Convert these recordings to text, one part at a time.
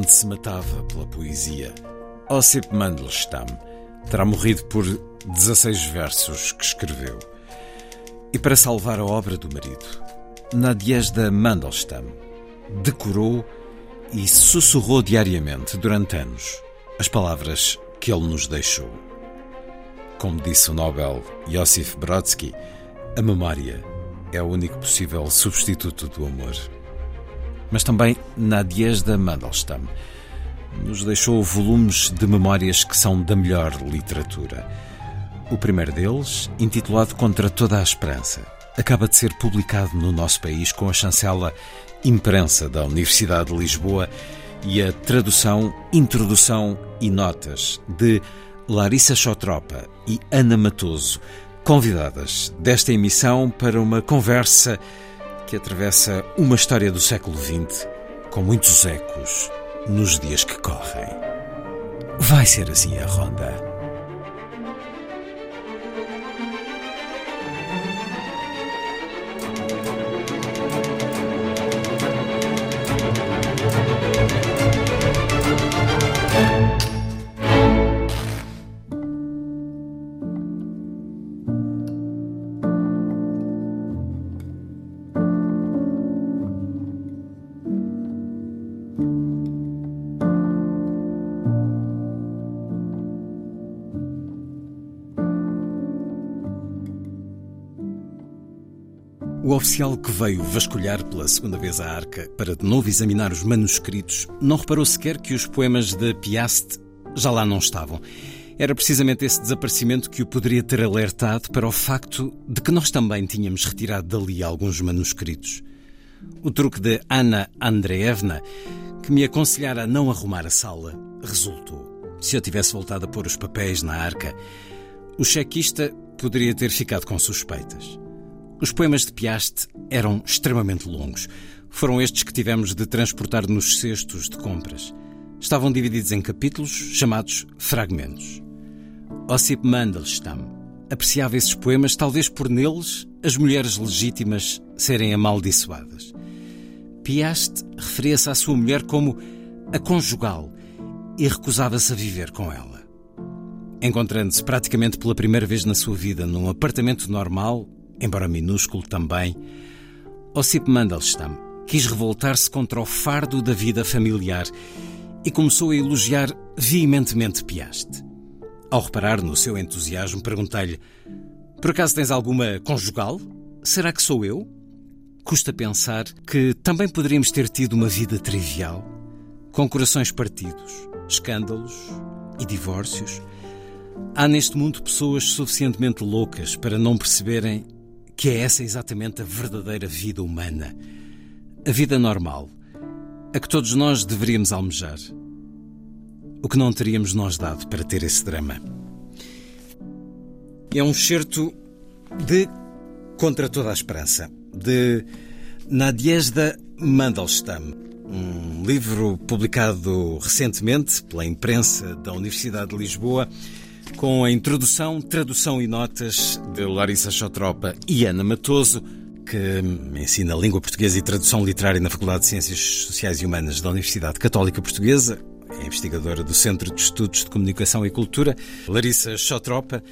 Onde se matava pela poesia, Ossip Mandelstam terá morrido por 16 versos que escreveu. E para salvar a obra do marido, Nadiezda Mandelstam decorou e sussurrou diariamente durante anos as palavras que ele nos deixou. Como disse o Nobel Josif Brodsky, a memória é o único possível substituto do amor mas também Nadiezda Mandelstam. Nos deixou volumes de memórias que são da melhor literatura. O primeiro deles, intitulado Contra toda a Esperança, acaba de ser publicado no nosso país com a chancela Imprensa da Universidade de Lisboa e a tradução, introdução e notas de Larissa Chotropa e Ana Matoso, convidadas desta emissão para uma conversa que atravessa uma história do século XX com muitos ecos nos dias que correm. Vai ser assim a ronda. Oficial que veio vasculhar pela segunda vez a arca para de novo examinar os manuscritos não reparou sequer que os poemas de Piast já lá não estavam. Era precisamente esse desaparecimento que o poderia ter alertado para o facto de que nós também tínhamos retirado dali alguns manuscritos. O truque de Ana Andreevna, que me aconselhara a não arrumar a sala, resultou. Se eu tivesse voltado a pôr os papéis na arca, o chequista poderia ter ficado com suspeitas. Os poemas de Piast eram extremamente longos. Foram estes que tivemos de transportar nos cestos de compras. Estavam divididos em capítulos chamados fragmentos. Ossip Mandelstam apreciava esses poemas, talvez por neles as mulheres legítimas serem amaldiçoadas. Piast referia-se à sua mulher como a conjugal e recusava-se a viver com ela. Encontrando-se praticamente pela primeira vez na sua vida num apartamento normal, embora minúsculo também, Ossip Mandelstam quis revoltar-se contra o fardo da vida familiar e começou a elogiar veementemente Piast. Ao reparar no seu entusiasmo, perguntei-lhe: Por acaso tens alguma conjugal? Será que sou eu? Custa pensar que também poderíamos ter tido uma vida trivial, com corações partidos, escândalos e divórcios. Há neste mundo pessoas suficientemente loucas para não perceberem que é essa exatamente a verdadeira vida humana. A vida normal, a que todos nós deveríamos almejar. O que não teríamos nós dado para ter esse drama. É um certo de Contra toda a Esperança, de Nadiezda Mandelstam, um livro publicado recentemente pela imprensa da Universidade de Lisboa com a introdução, tradução e notas de Larissa Chotropa e Ana Matoso, que ensina língua portuguesa e tradução literária na Faculdade de Ciências Sociais e Humanas da Universidade Católica Portuguesa, é investigadora do Centro de Estudos de Comunicação e Cultura. Larissa Chotropa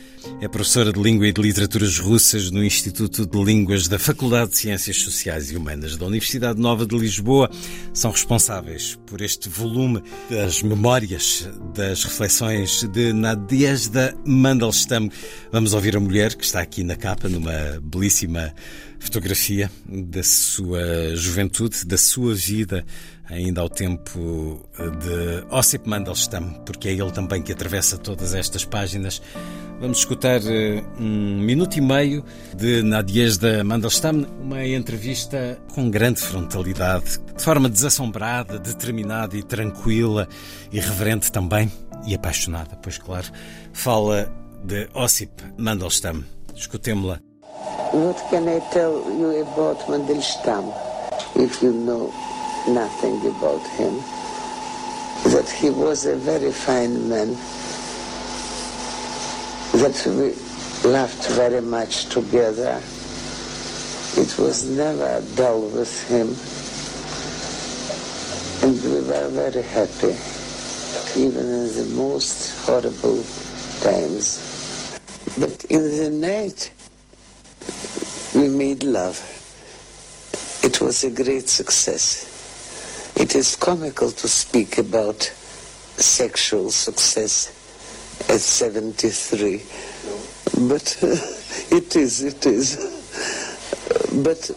é professora de Língua e de Literaturas Russas no Instituto de Línguas da Faculdade de Ciências Sociais e Humanas da Universidade Nova de Lisboa. São responsáveis por este volume das memórias, das reflexões de Nadiezda Mandelstam. Vamos ouvir a mulher que está aqui na capa, numa belíssima fotografia da sua juventude, da sua vida, ainda ao tempo de Ossip Mandelstam, porque é ele também que atravessa todas estas páginas. Vamos escutar eh, um minuto e meio de Nadiezda Mandelstam, uma entrevista com grande frontalidade, de forma desassombrada, determinada e tranquila, irreverente também e apaixonada, pois claro. Fala de Ossip Mandelstam. Escutemos-la. What can I tell you about Mandelstam if you know nothing about him? That he was a very fine man, that we laughed very much together. It was never dull with him, and we were very happy, even in the most horrible times. But in the night, we made love. It was a great success. It is comical to speak about sexual success at 73, but it is, it is. But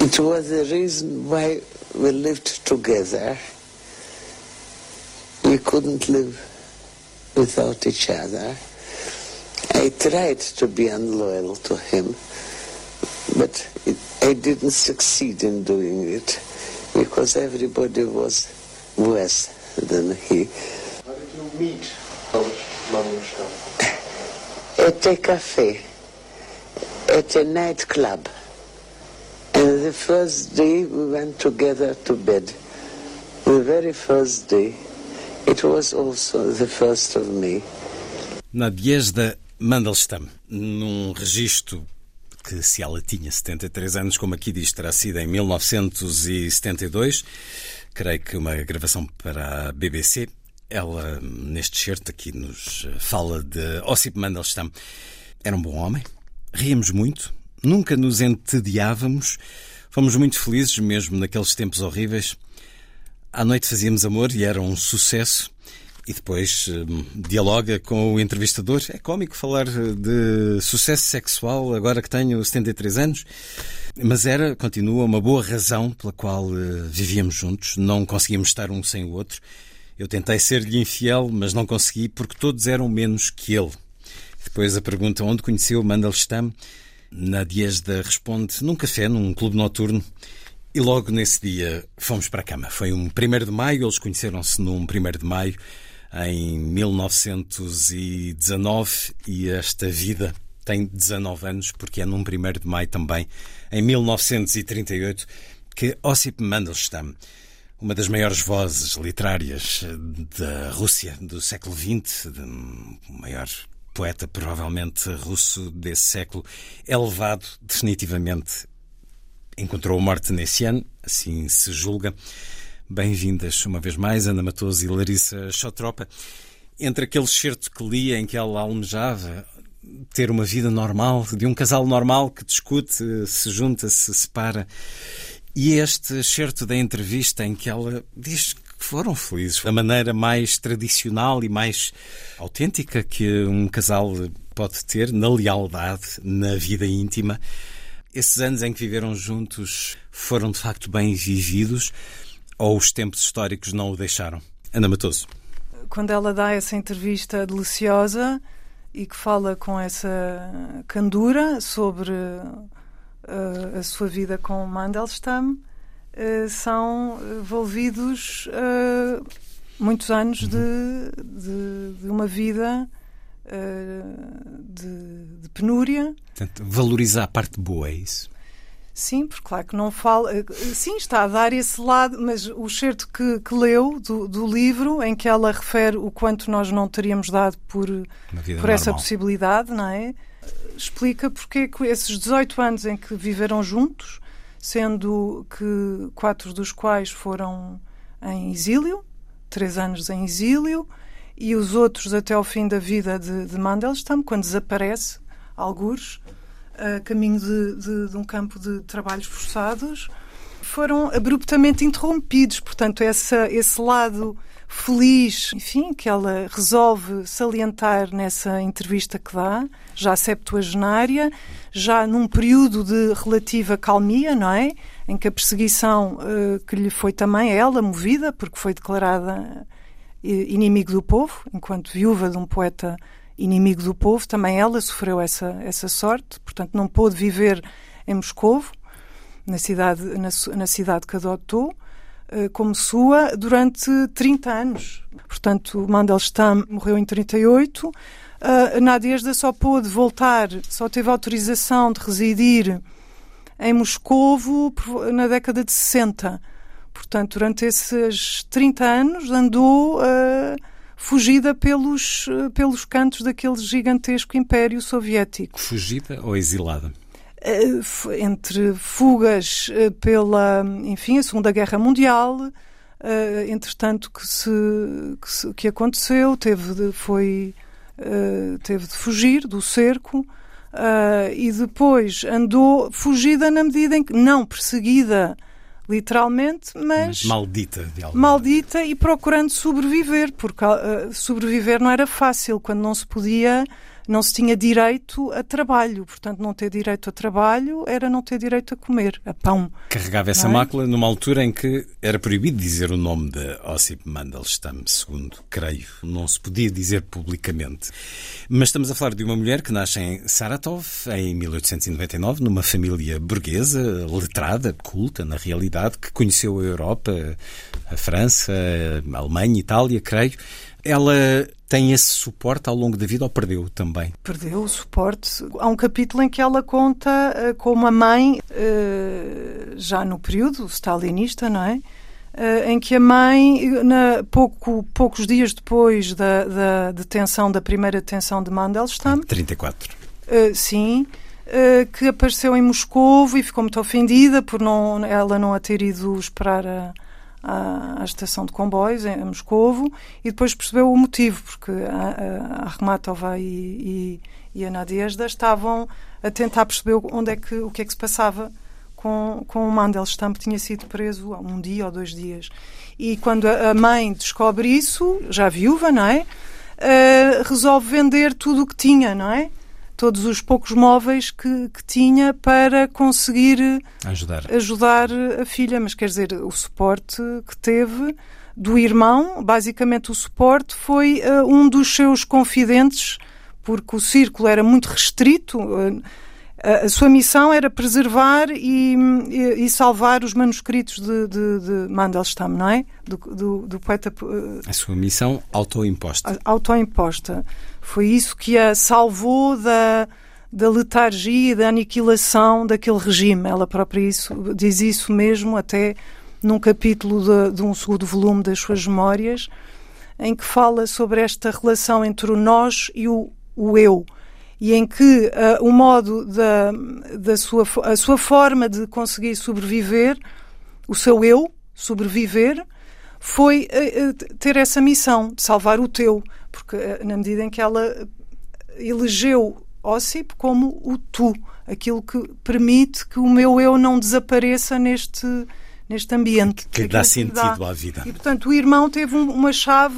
it was the reason why we lived together. We couldn't live without each other. I tried to be unloyal to him, but it, I didn't succeed in doing it because everybody was worse than he. How did you meet Mandelstam? At a cafe, at a nightclub. And the first day we went together to bed. The very first day, it was also the first of May. Nadiezda Mandelstam, num registro que se ela tinha 73 anos, como aqui diz, terá sido em 1972, creio que uma gravação para a BBC. Ela, neste certo aqui, nos fala de Ossip Mandelstam. Era um bom homem, ríamos muito, nunca nos entediávamos, fomos muito felizes, mesmo naqueles tempos horríveis. À noite fazíamos amor e era um sucesso. E depois hum, dialoga com o entrevistador. É cómico falar de sucesso sexual agora que tenho 73 anos, mas era, continua, uma boa razão pela qual uh, vivíamos juntos. Não conseguíamos estar um sem o outro. Eu tentei ser-lhe infiel, mas não consegui porque todos eram menos que ele. Depois a pergunta onde conheceu Mandelstam. Nadiezda responde num café, num clube noturno. E logo nesse dia fomos para a cama. Foi um 1 de maio, eles conheceram-se num 1 de maio em 1919 e esta vida tem 19 anos porque é num 1 de maio também, em 1938, que Ossip Mandelstam, uma das maiores vozes literárias da Rússia do século XX, o maior poeta provavelmente russo desse século, é levado definitivamente encontrou a morte nesse ano, assim se julga. Bem-vindas uma vez mais, Ana Matoso e Larissa Chotropa. Entre aquele certo que lia em que ela almejava ter uma vida normal, de um casal normal que discute, se junta, se separa, e este certo da entrevista em que ela diz que foram felizes, da maneira mais tradicional e mais autêntica que um casal pode ter, na lealdade, na vida íntima. Esses anos em que viveram juntos foram de facto bem vividos ou os tempos históricos não o deixaram? Ana Matoso. Quando ela dá essa entrevista deliciosa e que fala com essa candura sobre uh, a sua vida com Mandelstam, uh, são envolvidos uh, muitos anos de, de, de uma vida de, de, penúria. Portanto, valorizar a parte boa, é isso? Sim, porque claro que não fala. Sim, está a dar esse lado, mas o certo que, que leu do, do, livro, em que ela refere o quanto nós não teríamos dado por, por essa possibilidade, não é? Explica porque é que esses 18 anos em que viveram juntos, sendo que quatro dos quais foram em exílio, três anos em exílio, e os outros até ao fim da vida de, de Mandelstam, quando desaparece, algures, a caminho de, de, de, um campo de trabalhos forçados. foram abruptamente interrompidos. Portanto, essa, esse lado feliz, enfim, que ela resolve salientar nessa entrevista que dá, já septuagenária, já num período de relativa calmia, não é? Em que a perseguição uh, que lhe foi também ela movida, porque foi declarada eh, inimigo do povo, enquanto viúva de um poeta inimigo do povo, também ela sofreu essa, essa sorte, portanto não pôde viver em Moscovo, na cidade, na, na cidade que adotou, eh, como sua durante 30 anos. Portanto, Mandelstam morreu em 38. Uh, Nadezhda só pôde voltar, só teve autorização de residir em Moscovo na década de 60. Portanto, durante esses 30 anos andou uh, fugida pelos, uh, pelos cantos daquele gigantesco império soviético. Fugida ou exilada? Eh, entre fugas eh, pela, enfim, a Segunda Guerra Mundial, eh, entretanto que se, que, se, que aconteceu, teve de, foi, teve de fugir do cerco e depois andou fugida na medida em que, não perseguida literalmente, mas, maldita de alguma maldita e procurando sobreviver, porque uh, sobreviver não era fácil quando não se podia não se tinha direito a trabalho. Portanto, não ter direito a trabalho era não ter direito a comer, a pão. Carregava essa é? mácula numa altura em que era proibido dizer o nome de Ossip Mandelstam, segundo creio. Não se podia dizer publicamente. Mas estamos a falar de uma mulher que nasce em Saratov, em 1899, numa família burguesa, letrada, culta, na realidade, que conheceu a Europa, a França, a Alemanha, a Itália, creio. Ela tem esse suporte ao longo da vida ou perdeu também? Perdeu o suporte. Há um capítulo em que ela conta uh, com uma mãe, uh, já no período stalinista, não é? Uh, em que a mãe, na, pouco, poucos dias depois da, da detenção, da primeira detenção de Mandelstam... 34. sim, que apareceu em Moscou e ficou muito ofendida por não, ela não a ter ido esperar a à, à estação de comboios em Moscovo e depois percebeu o motivo, porque a, a, a Rematova e, e, e a Nadezhda estavam a tentar perceber onde é que, o que é que se passava com, com o Mandelstam, que tinha sido preso há um dia ou dois dias. E quando a mãe descobre isso, já viúva, não é? Uh, resolve vender tudo o que tinha, não é? Todos os poucos móveis que, que tinha para conseguir ajudar. ajudar a filha. Mas quer dizer, o suporte que teve do irmão, basicamente o suporte foi uh, um dos seus confidentes, porque o círculo era muito restrito. Uh, a sua missão era preservar e, e, e salvar os manuscritos de, de, de, Mandelstam, não é? Do, do, do poeta. Uh, a sua missão autoimposta. Autoimposta. Foi isso que a salvou da, da letargia e da aniquilação daquele regime. Ela própria isso, diz isso mesmo até num capítulo de, de um segundo volume das suas memórias, em que fala sobre esta relação entre o nós e o, o eu e em que uh, o modo da, da sua, a sua forma de conseguir sobreviver, o seu eu, sobreviver, foi uh, ter essa missão de salvar o teu, porque uh, na medida em que ela elegeu Ossip como o tu, aquilo que permite que o meu eu não desapareça neste neste ambiente. Que dá sentido dá. à vida. E, portanto, o irmão teve um, uma chave,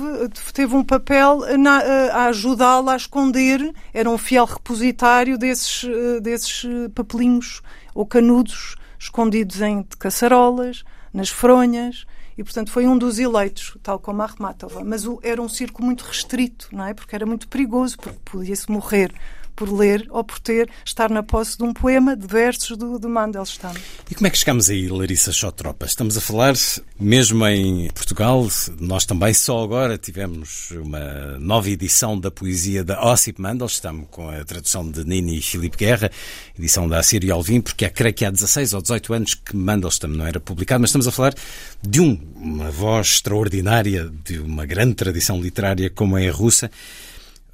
teve um papel na, a ajudá-la a esconder, era um fiel repositário desses, eh, desses eh, papelinhos ou canudos escondidos em caçarolas, nas fronhas, e portanto foi um dos eleitos, tal como a Armatova. Mas o, era um círculo muito restrito, não é? Porque era muito perigoso, porque podia-se morrer por ler ou por ter, estar na posse de um poema de versos do, do Mandelstam. E como é que chegamos aí, Larissa Xotropa? Estamos a falar, mesmo em Portugal, nós também só agora tivemos uma nova edição da poesia da Ossip Mandelstam, com a tradução de Nini e Filipe Guerra, edição da Assírio Alvim, porque há, creio que há 16 ou 18 anos que Mandelstam não era publicado, mas estamos a falar de um, uma voz extraordinária, de uma grande tradição literária como é a russa.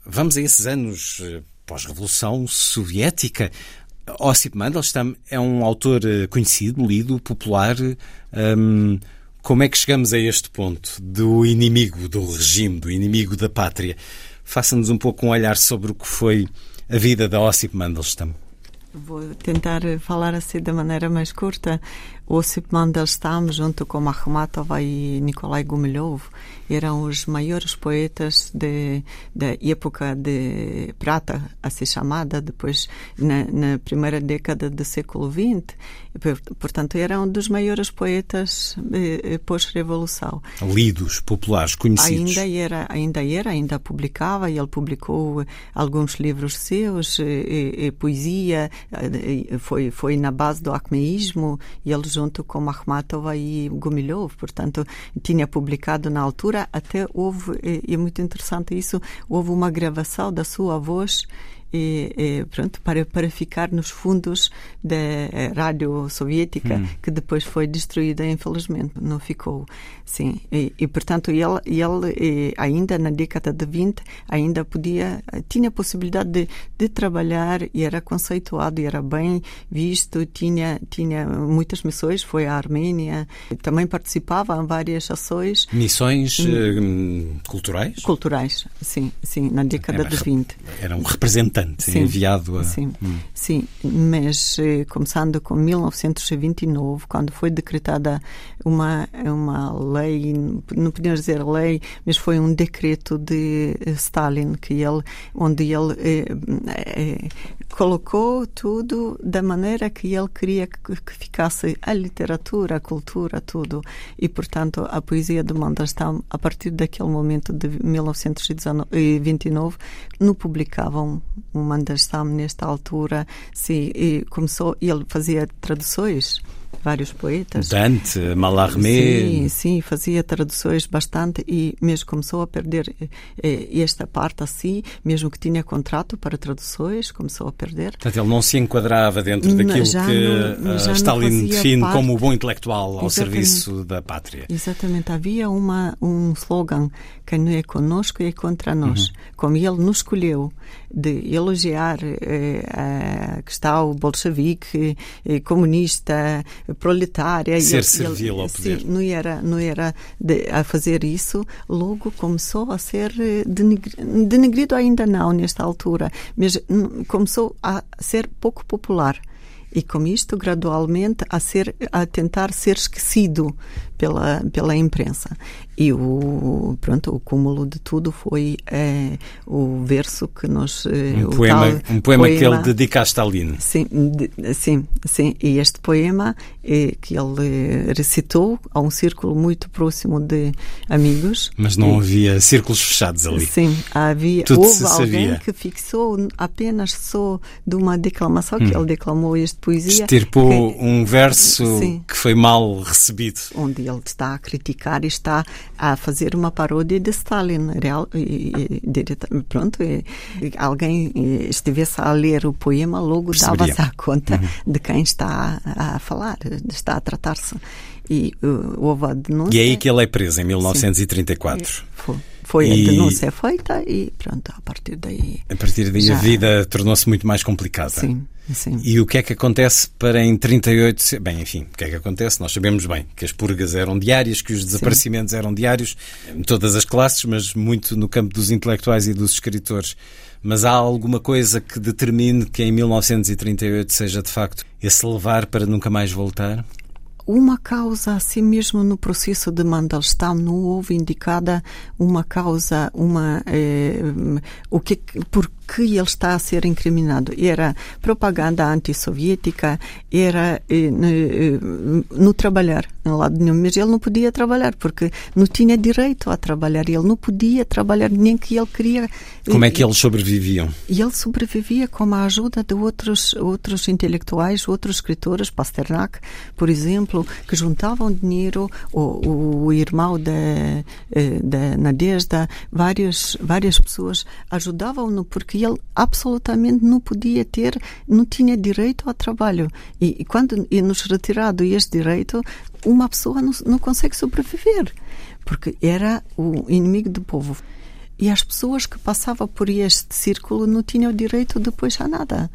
Vamos a esses anos eh, pós-revolução soviética. Ossip Mandelstam é um autor eh, conhecido, lido, popular. Um, como é que chegamos a este ponto do inimigo do regime, do inimigo da pátria? Faça-nos um pouco um olhar sobre o que foi a vida da Ossip Mandelstam. Vou tentar falar assim da maneira mais curta. Osip Mandelstam, junto com Akhmatova e Nikolai Gumilyov, eram os maiores poetas da época de prata, assim chamada, depois na, na, primeira década do século XX. Portanto, eram dos maiores poetas eh, pós-revolução. Lidos, populares, conhecidos. Ainda era, ainda era, ainda publicava, e ele publicou alguns livros seus, e, e, poesia, foi, foi na base do acmeísmo, e ele junto com Akhmatova e Gumilyov, portanto, tinha publicado na altura até houve, é, é muito interessante isso, houve uma gravação da sua voz e, e, pronto, para, para ficar nos fundos da rádio soviética, hum. que depois foi destruída, infelizmente, não ficou. Sim, e, e portanto, ele, ele ainda na década de 20, ainda podia, tinha possibilidade de, de trabalhar e era conceituado e era bem visto, tinha, tinha muitas missões, foi à Arménia, também participava em várias ações. Missões hum, culturais? Culturais, sim, sim, na década era, de 20. Era um representante sim, enviado a. Sim, hum. sim, mas eh, começando com 1929, quando foi decretada uma, uma lei, não podemos dizer lei, mas foi um decreto de eh, Stalin, que ele, onde ele eh, eh, colocou tudo da maneira que ele queria que, que, ficasse a literatura, a cultura, tudo. E, portanto, a poesia de Mandelstam, a partir daquele momento de 1929, não publicavam o Mandelstam nesta altura. Sim, e começou, ele fazia traduções vários poetas. Dante, Mallarmé. Sim, sim, fazia traduções bastante e mesmo começou a perder eh, esta parte assim, mesmo que tinha contrato para traduções, começou a perder. Portanto, ele não se enquadrava dentro daquilo já que não, uh, Stalin define parte. como o bom intelectual ao Exatamente. serviço da pátria. Exatamente. Havia uma, um slogan que não é conosco, é contra nós. Uhum. Como ele nos escolheu de elogiar eh, a questão bolchevique, eh, comunista, proletária. Ser servil ao poder. Sim, não era, não era de, a fazer isso, logo começou a ser eh, denegrido, denegrido ainda não nesta altura, mas começou a ser pouco popular e com isto gradualmente a ser a tentar ser esquecido pela pela imprensa e o pronto o cúmulo de tudo foi é, o verso que nós eh, um poema tal, um poema, poema, que ele dedica a Stalin sim de, sim sim e este poema é, que ele recitou a um círculo muito próximo de amigos mas não e, havia círculos fechados ali sim havia Tudo houve alguém sabia. que fixou apenas só de uma declamação hum. que ele declamou este poesia. Estirpou que, um verso sim, que foi mal recebido. Onde ele está a criticar e está a fazer uma paródia de Stalin. Real, e, e, pronto, e, alguém estivesse a ler o poema, logo dava-se a conta uhum. de quem está a, a falar, está a tratar-se. E uh, houve a denúncia. E é aí que ele é preso, em 1934. Sim. Foi. Foi e... a denúncia feita e pronto, a partir daí. A partir daí já... a vida tornou-se muito mais complicada. Sim. Sim. E o que é que acontece para em 38... Bem, enfim, o que é que acontece? Nós sabemos bem que as purgas eram diárias, que os desaparecimentos Sim. eram diários, em todas as classes, mas muito no campo dos intelectuais e dos escritores. Mas há alguma coisa que determine que em 1938 seja de facto esse levar para nunca mais voltar? Uma causa assim mesmo no processo de Mandelstam não houve indicada uma causa uma eh, o que por que ele está a ser incriminado. Era propaganda antissoviética, era eh, no, trabalhar, no lado nenhum. Mas ele não podia trabalhar, porque não tinha direito a trabalhar. Ele não podia trabalhar nem que ele queria. Como é que eles sobreviviam? E ele sobrevivia com a ajuda de outros, outros intelectuais, outros escritores, Pasternak, por exemplo, que juntavam dinheiro, o, o irmão da, eh, da Nadezhda, várias, várias pessoas ajudavam-no porque ele absolutamente não podia ter, não tinha direito ao trabalho. E, e quando é nos retirado este direito, uma pessoa não, não consegue sobreviver, porque era o inimigo do povo. E as pessoas que passavam por este círculo não tinham direito depois a nada.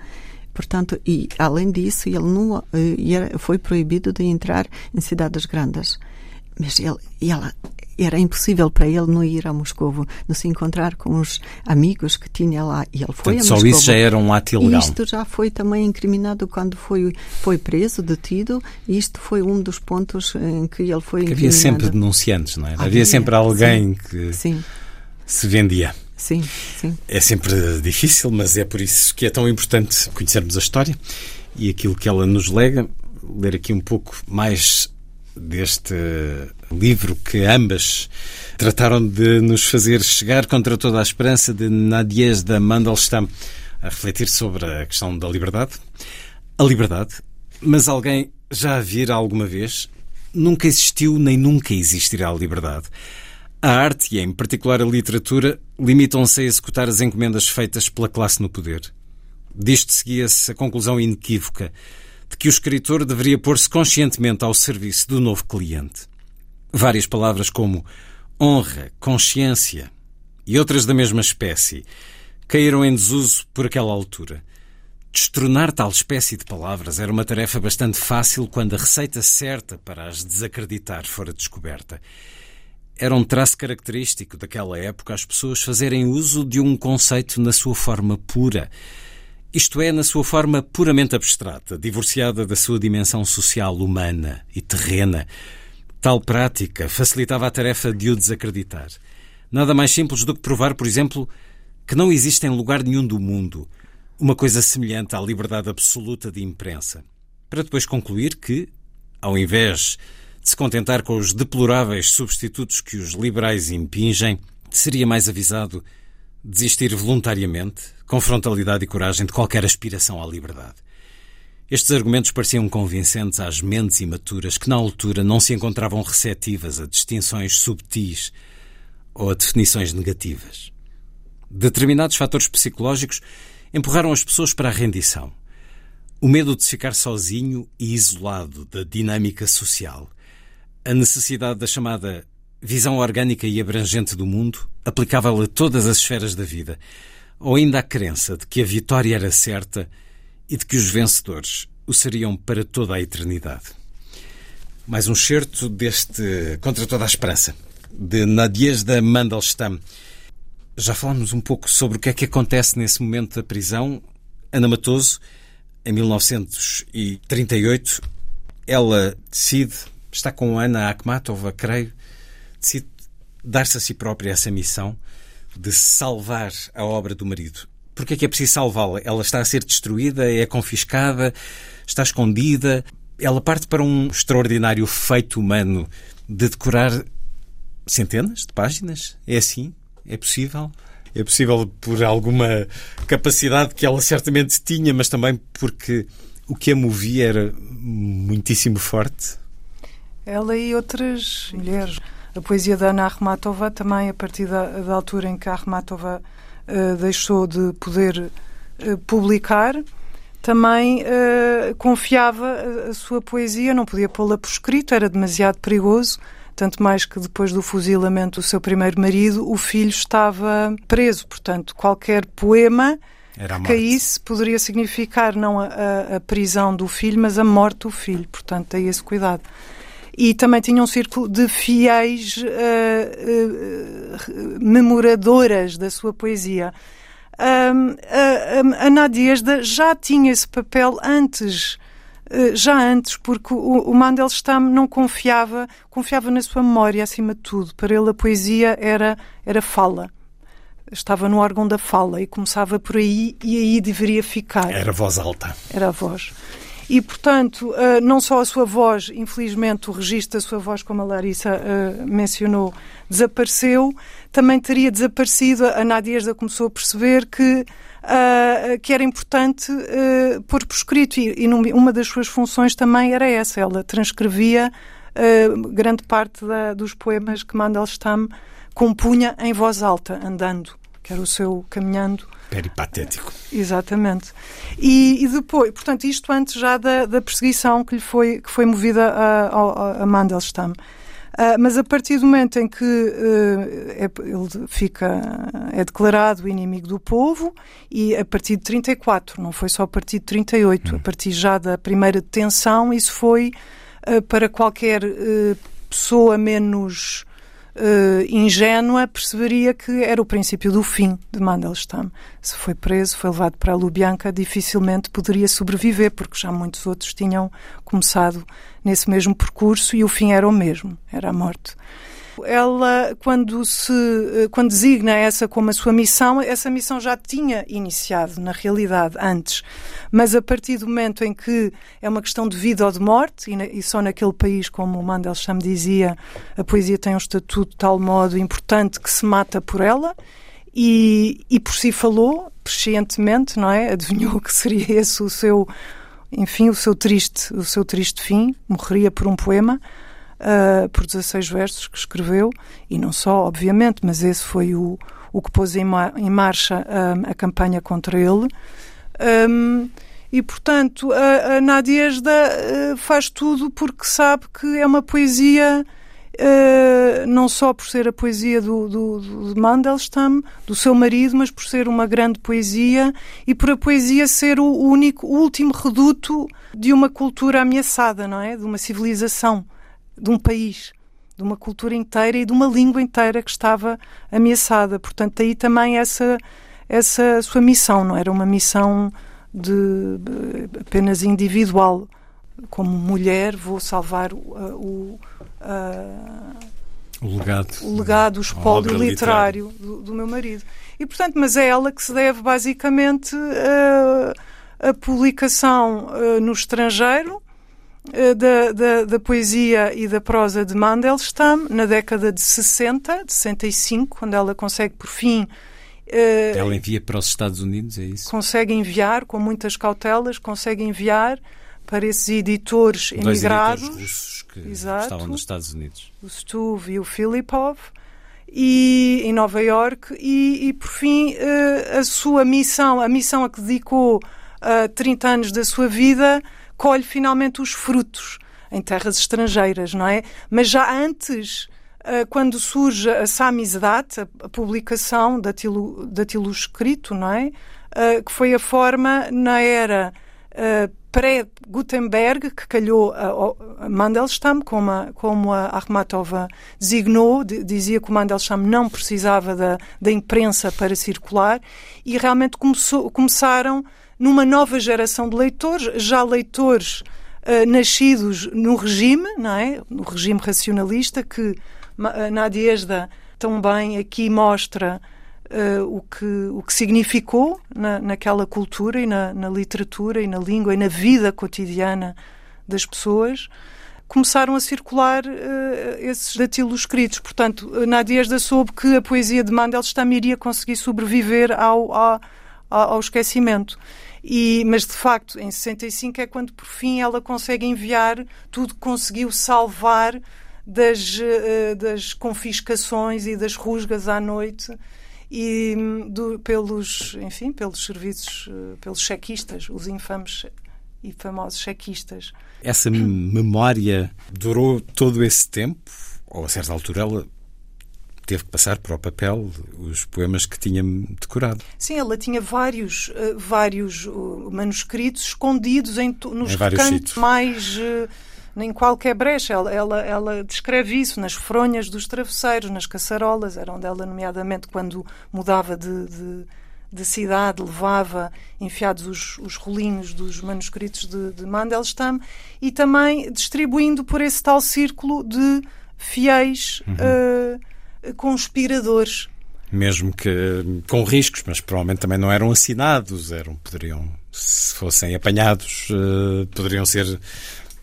Portanto, e além disso, ele não eh, foi proibido de entrar em cidades grandes. Mas ele, ela era impossível para ele não ir a Moscovo, não se encontrar com os amigos que tinha lá. E ele foi Portanto, a Moscovo. Só isso já era um ato ilegal. Isto já foi também incriminado quando foi, foi preso, detido. Isto foi um dos pontos em que ele foi Havia sempre denunciantes, não é? Havia, Havia sempre alguém sim, que sim. se vendia. Sim, sim. É sempre difícil, mas é por isso que é tão importante conhecermos a história e aquilo que ela nos lega. Ler aqui um pouco mais deste livro que ambas trataram de nos fazer chegar contra toda a esperança de Nadiezda Mandelstam a refletir sobre a questão da liberdade. A liberdade, mas alguém já a vir alguma vez? Nunca existiu nem nunca existirá a liberdade. A arte, e em particular a literatura, limitam-se a executar as encomendas feitas pela classe no poder. Disto seguia-se a conclusão inequívoca de que o escritor deveria pôr-se conscientemente ao serviço do novo cliente. Várias palavras como honra, consciência e outras da mesma espécie caíram em desuso por aquela altura. Destronar tal espécie de palavras era uma tarefa bastante fácil quando a receita certa para as desacreditar fora descoberta. Era um traço característico daquela época as pessoas fazerem uso de um conceito na sua forma pura, isto é, na sua forma puramente abstrata, divorciada da sua dimensão social humana e terrena. Tal prática facilitava a tarefa de o desacreditar. Nada mais simples do que provar, por exemplo, que não existe em lugar nenhum do mundo uma coisa semelhante à liberdade absoluta de imprensa, para depois concluir que, ao invés de se contentar com os deploráveis substitutos que os liberais impingem, seria mais avisado desistir voluntariamente, com frontalidade e coragem, de qualquer aspiração à liberdade. Estes argumentos pareciam convincentes às mentes imaturas que, na altura, não se encontravam receptivas a distinções subtis ou a definições negativas. Determinados fatores psicológicos empurraram as pessoas para a rendição. O medo de ficar sozinho e isolado da dinâmica social. A necessidade da chamada visão orgânica e abrangente do mundo, aplicável a todas as esferas da vida, ou ainda a crença de que a vitória era certa e de que os vencedores o seriam para toda a eternidade. Mais um certo deste Contra toda a Esperança, de Nadiezda Mandelstam. Já falámos um pouco sobre o que é que acontece nesse momento da prisão. Ana Matoso, em 1938, ela decide, está com Ana Akhmatova, creio, decide dar-se a si própria essa missão de salvar a obra do marido. Por que é que é preciso salvá-la? Ela está a ser destruída, é confiscada, está escondida. Ela parte para um extraordinário feito humano de decorar centenas de páginas? É assim? É possível? É possível por alguma capacidade que ela certamente tinha, mas também porque o que a movia era muitíssimo forte? Ela e outras mulheres a poesia da Ana Armatova também a partir da, da altura em que a Armatova deixou de poder uh, publicar, também uh, confiava a, sua poesia, não podia pô-la por escrito, era demasiado perigoso, tanto mais que depois do fuzilamento do seu primeiro marido, o filho estava preso, portanto, qualquer poema que caísse poderia significar não a, a, a prisão do filho, mas a morte do filho, portanto, tem esse cuidado e também tinha um círculo de fiéis uh, uh, memoradoras da sua poesia. Um, a, a Nadiezda já tinha esse papel antes, já antes, porque o, Mandelstam não confiava, confiava na sua memória acima de tudo. Para ele a poesia era, era fala estava no órgão da fala e começava por aí e aí deveria ficar. Era voz alta. Era a voz. E, portanto, uh, não só a sua voz, infelizmente, o registro da sua voz, como a Larissa uh, mencionou, desapareceu, também teria desaparecido. A Nadiezda começou a perceber que, uh, que era importante pôr por escrito, e uma das suas funções também era essa. Ela transcrevia grande parte da, dos poemas que Mandelstam compunha em voz alta, andando, que era o seu caminhando Peripatético. Exatamente. E, e, depois, portanto, isto antes já da, da perseguição que lhe foi, que foi movida a, a, a Mandelstam. Uh, mas a partir do momento em que uh, é, ele fica, é declarado inimigo do povo, e a partir de 34, não foi só a partir de 38, hum. a partir já da primeira detenção, isso foi uh, para qualquer pessoa menos uh, ingênua, perceberia que era o princípio do fim de Mandelstam. Se foi preso, foi levado para a Lubyanka, dificilmente poderia sobreviver, porque já muitos outros tinham começado nesse mesmo percurso e o fim era o mesmo, era a morte ela, quando, se, eh, quando designa essa como a sua missão, essa missão já tinha iniciado, na realidade, antes. Mas a partir do momento em que é uma questão de vida ou de morte, e, e só naquele país, como o Mandelstam dizia, a poesia tem um estatuto de tal modo importante que se mata por ela, e, e por si falou, prescientemente, não é? Adivinhou que seria esse o seu, enfim, o seu triste, o seu triste fim, morreria por um poema uh, por 16 versos que escreveu, e não só, obviamente, mas esse foi o, o que pôs em, ma em marcha um, a campanha contra ele. Um, e, portanto, a, a Nadiesda uh, faz tudo porque sabe que é uma poesia, uh, não só por ser a poesia do, do, do, de Mandelstam, do seu marido, mas por ser uma grande poesia e por a poesia ser o único, o último reduto de uma cultura ameaçada, não é? De uma civilização de um país, de uma cultura inteira e de uma língua inteira que estava ameaçada. Portanto, aí também essa, essa sua missão, não era uma missão de apenas individual. Como mulher, vou salvar o, o, o legado, o legado, o espólio literário do, do, meu marido. E, portanto, mas é ela que se deve basicamente a, a publicação no estrangeiro eh, da, da, da, poesia e da prosa de Mandelstam na década de 60, de 65, quando ela consegue, por fim. Uh, ela envia para os Estados Unidos, é isso? Consegue enviar, com muitas cautelas, consegue enviar para esses editores Dois emigrados. Editores russos que exato, estavam nos Estados Unidos. O Stuve e o Filipov. E, em Nova York e, e por fim uh, a sua missão, a missão a que dedicou uh, 30 anos da sua vida colhe finalmente os frutos em terras estrangeiras, não é? Mas já antes, eh, quando surge a Samizdat, a publicação daquilo, daquilo escrito, não é? Eh, que foi a forma na era eh, pré-Gutenberg, que calhou a, Mandelstam, como a, como a Akhmatova designou, dizia que o Mandelstam não precisava da, da imprensa para circular, e realmente começou, começaram numa nova geração de leitores, já leitores uh, nascidos no regime, não é? No regime racionalista, que uh, Nadiesda também aqui mostra uh, o, que, o que significou na, naquela cultura e na, na, literatura e na língua e na vida cotidiana das pessoas. Começaram a circular uh, esses datilos escritos. Portanto, Nadiesda soube que a poesia de Mandelstam iria conseguir sobreviver ao, ao, ao esquecimento. E, mas de facto, em 65 é quando por fim ela consegue enviar tudo que conseguiu salvar das, uh, das confiscações e das rusgas à noite e do, pelos, enfim, pelos serviços, uh, pelos chequistas, os infames e famosos chequistas. Essa memória durou todo esse tempo? Ou a certa altura ela teve que passar para o papel os poemas que tinha decorado. Sim, ela tinha vários, uh, vários uh, manuscritos escondidos em, nos em cantos mais. Uh, em qualquer brecha. Ela, ela, ela, descreve isso nas fronhas dos travesseiros, nas caçarolas, era onde ela, nomeadamente, quando mudava de, de, de cidade, levava enfiados os, os rolinhos dos manuscritos de, de Mandelstam e também distribuindo por esse tal círculo de fiéis. Uhum conspiradores. Mesmo que com riscos, mas provavelmente também não eram assinados, eram, poderiam, se fossem apanhados, uh, poderiam ser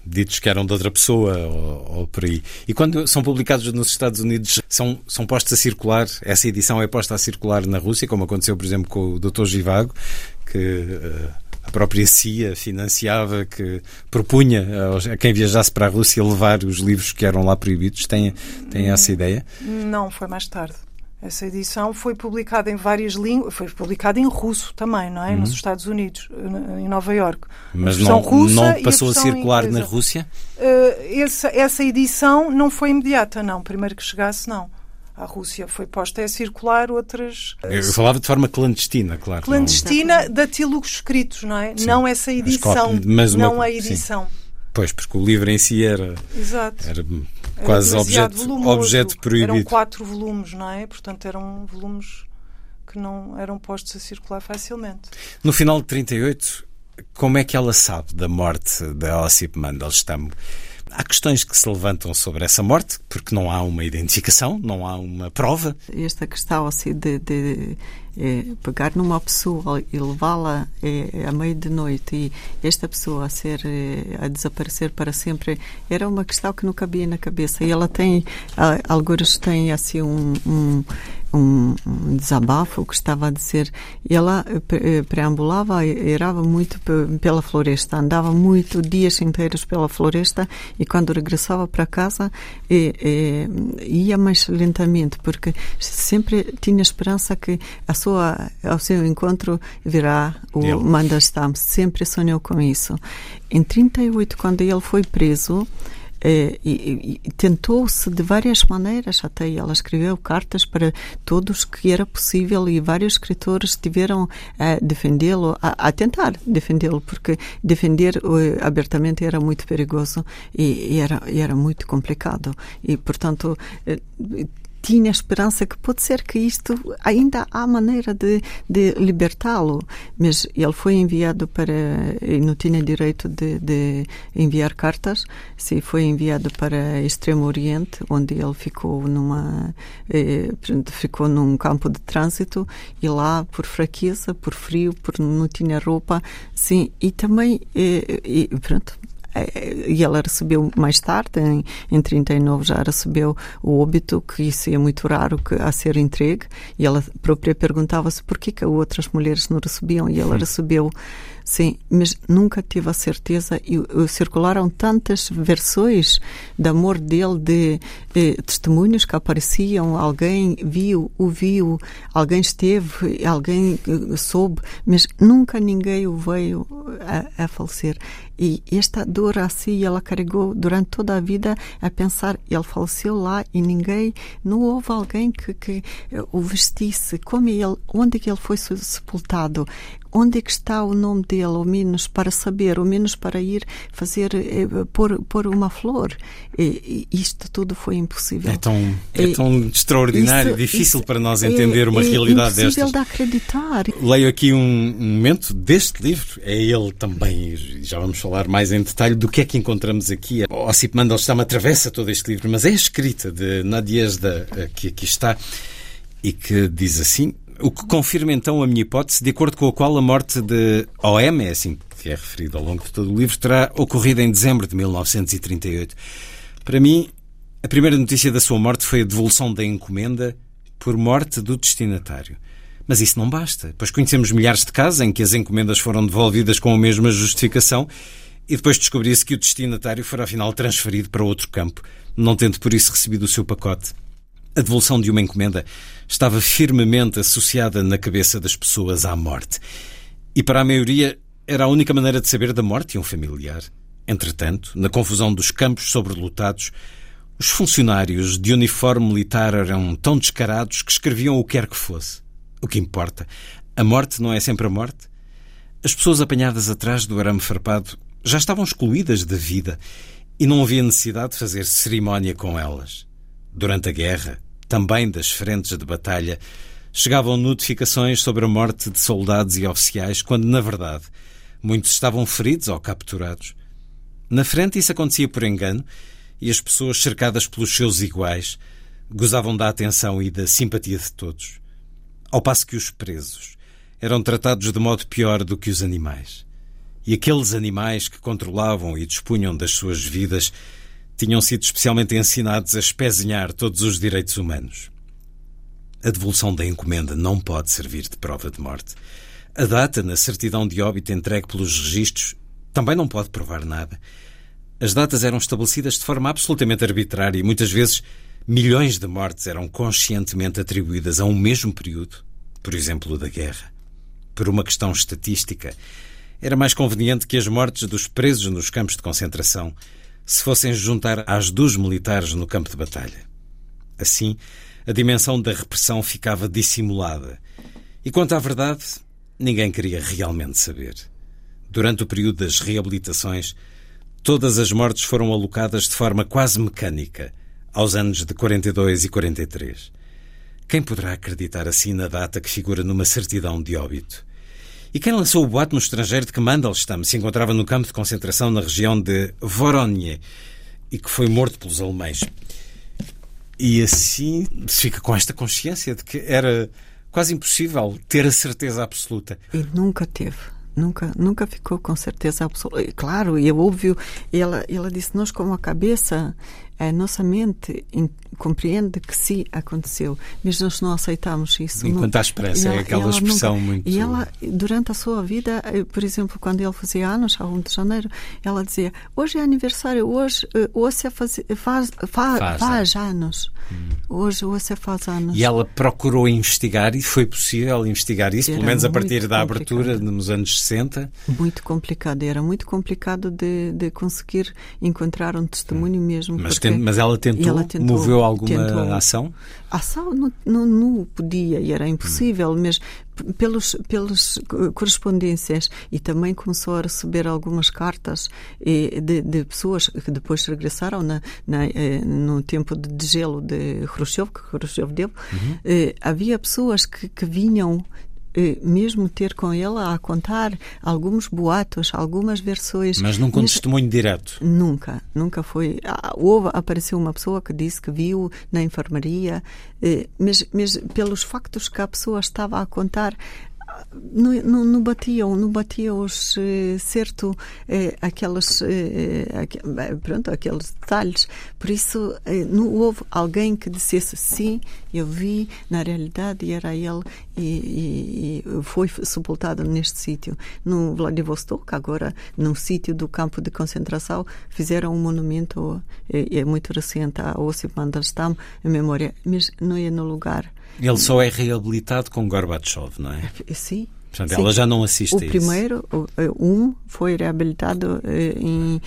ditos que eram de outra pessoa ou, ou, por aí. E quando são publicados nos Estados Unidos, são, são postos a circular, essa edição é posta a circular na Rússia, como aconteceu, por exemplo, com o Dr. Givago, que uh, própria CIA financiava, que propunha a quem viajasse para a Rússia levar os livros que eram lá proibidos. Tem, tem essa ideia? Não, foi mais tarde. Essa edição foi publicada em várias línguas, foi publicada em russo também, não é? Uhum. Nos Estados Unidos, em Nova York. Mas não, não passou a, a circular inglesa. na Rússia? Uh, essa, essa edição não foi imediata, não. Primeiro que chegasse, não à Rússia foi posta a circular outras. Eu falava de forma clandestina, claro. Clandestina não... datilogos escritos, não é? Sim. Não essa edição, mas uma... não a edição. Sim. Pois, porque o livro em si era, Exato. era quase era objeto, objeto proibido. Eram quatro volumes, não é? Portanto, eram volumes que não eram postos a circular facilmente. No final de 38, como é que ela sabe da morte da Ossip Mandelstam? Há questões que se levantam sobre essa morte, porque não há uma identificação, não há uma prova. Esta questão assim de, de é, pegar numa pessoa e levá-la é, à meia de noite e esta pessoa a ser é, a desaparecer para sempre era uma questão que não cabia na cabeça e ela tem alguns têm assim um, um um, um, desabafo que estava a dizer. Ela eh, preambulava, erava muito pela floresta, andava muito dias inteiros pela floresta e quando regressava para casa e, e, ia mais lentamente porque sempre tinha esperança que a sua, ao seu encontro virá o ele. Mandelstam. Sempre sonhou com isso. Em 38, quando ele foi preso, eh, e, e tentou-se de várias maneiras, até ela escreveu cartas para todos que era possível e vários escritores tiveram a defendê-lo, a, a, tentar defendê-lo, porque defender uh, abertamente era muito perigoso e, e, era, era muito complicado. E, portanto, uh, tinha esperança que pode ser que isto ainda há maneira de, de libertá-lo, mas ele foi enviado para e não tinha direito de, de enviar cartas, se foi enviado para Extremo Oriente, onde ele ficou numa eh, ficou num campo de trânsito e lá por fraqueza, por frio, por não tinha roupa, sim, e também eh, e, pronto e ela recebeu mais tarde, em, em 39 já recebeu o óbito, que isso é muito raro que, a ser entregue, e ela própria perguntava-se por que, que outras mulheres não recebiam, e ela recebeu Sim, mas nunca tive a certeza. E, circularam tantas versões de amor dele, de, de, testemunhos que apareciam, alguém viu, ouviu, alguém esteve, alguém eh, soube, mas nunca ninguém o veio a, a falecer. E esta dor assim ela carregou durante toda a vida a pensar, ele faleceu lá e ninguém, não houve alguém que, que o vestisse, como ele, onde que ele foi sepultado, onde é que está o nome dele, ao menos para saber, ao menos para ir fazer, eh, pôr, pôr uma flor. E, isto tudo foi impossível. É tão, é tão extraordinário, isso, difícil isso para nós entender é, uma é realidade. É impossível de acreditar. Leio aqui um momento deste livro, é ele também, já vamos falar mais em detalhe do que é que encontramos aqui. O Ossip Mandelstam atravessa todo este livro, mas é a escrita de Nadiezda eh, que aqui está e que diz assim: o que confirma então a minha hipótese, de acordo com a qual a morte de OM, é assim que é referido ao longo de todo o livro, terá ocorrido em dezembro de 1938. Para mim, a primeira notícia da sua morte foi a devolução da encomenda por morte do destinatário. Mas isso não basta, pois conhecemos milhares de casos em que as encomendas foram devolvidas com a mesma justificação e depois descobria-se que o destinatário fora afinal transferido para outro campo, não tendo por isso recebido o seu pacote. A devolução de uma encomenda estava firmemente associada na cabeça das pessoas à morte. E para a maioria era a única maneira de saber da morte de um familiar. Entretanto, na confusão dos campos sobrelotados, os funcionários de uniforme militar eram tão descarados que escreviam o que quer que fosse. O que importa, a morte não é sempre a morte. As pessoas apanhadas atrás do arame farpado já estavam excluídas da vida e não havia necessidade de fazer cerimónia com elas. Durante a guerra, também das frentes de batalha, chegavam notificações sobre a morte de soldados e oficiais, quando, na verdade, muitos estavam feridos ou capturados. Na frente, isso acontecia por engano e as pessoas, cercadas pelos seus iguais, gozavam da atenção e da simpatia de todos. Ao passo que os presos eram tratados de modo pior do que os animais. E aqueles animais que controlavam e dispunham das suas vidas tinham sido especialmente ensinados a espezinhar todos os direitos humanos. A devolução da encomenda não pode servir de prova de morte. A data na certidão de óbito entregue pelos registros também não pode provar nada. As datas eram estabelecidas de forma absolutamente arbitrária e muitas vezes milhões de mortes eram conscientemente atribuídas a um mesmo período, por exemplo, da guerra. Por uma questão estatística, era mais conveniente que as mortes dos presos nos campos de concentração se fossem juntar às dos militares no campo de batalha. Assim, a dimensão da repressão ficava dissimulada. E quanto à verdade, ninguém queria realmente saber. Durante o período das reabilitações, Todas as mortes foram alocadas de forma quase mecânica, aos anos de 42 e 43. Quem poderá acreditar assim na data que figura numa certidão de óbito? E quem lançou o boato no estrangeiro de que Mandelstam se encontrava no campo de concentração na região de Voronezh e que foi morto pelos alemães? E assim se fica com esta consciência de que era quase impossível ter a certeza absoluta. E nunca teve. Nunca, nunca ficou com certeza absoluta. Claro, e é óbvio, ela, ela disse: Nós, com a cabeça, a nossa mente compreende que sim aconteceu, mas nós não aceitamos isso. Enquanto não, há esperança, é aquela expressão nunca, muito. E ela, durante a sua vida, eh, por exemplo, quando ele fazia anos, a 1 de janeiro, ela dizia: Hoje é aniversário, hoje, eh, hoje faz, faz, faz, faz, faz anos. Hum. Hoje, hoje faz anos. E ela procurou investigar e foi possível investigar isso, era pelo menos a partir da abertura nos anos 60. Muito complicado, era muito complicado de, de conseguir encontrar um testemunho hum. mesmo. Mas, mas ela tentou, ela tentou moveu alguma tentou, ação? Ação não, não, não, podia e era impossível, hum. mas pelos, pelas correspondências e também começou a receber algumas cartas de, de pessoas que depois regressaram na, na, eh, no tempo de gelo de Khrushchev, que Khrushchev deu. Uhum. Eh, havia pessoas que, que vinham mesmo ter com ela a contar alguns boatos, algumas versões. Mas nunca um testemunho direto? Nunca, nunca foi. Ah, houve, apareceu uma pessoa que disse que viu na enfermaria, eh, mas, mas pelos factos que a pessoa estava a contar, não, batiam, não batiam os, eh, certo eh, aquelas, eh, eh pronto, aqueles detalhes. Por isso, eh, não houve alguém que dissesse sim, eu vi, na realidade era ele e, e, e foi sepultado neste sítio. No Vladivostok, agora, no sítio do campo de concentração, fizeram um monumento, é, é muito recente, a Osip Mandelstam, em memória, mas não é no lugar ele só é reabilitado com Gorbachev, não é? Sim. Portanto, ela já não assiste o a isso. primeiro, eh, um, foi reabilitado eh, em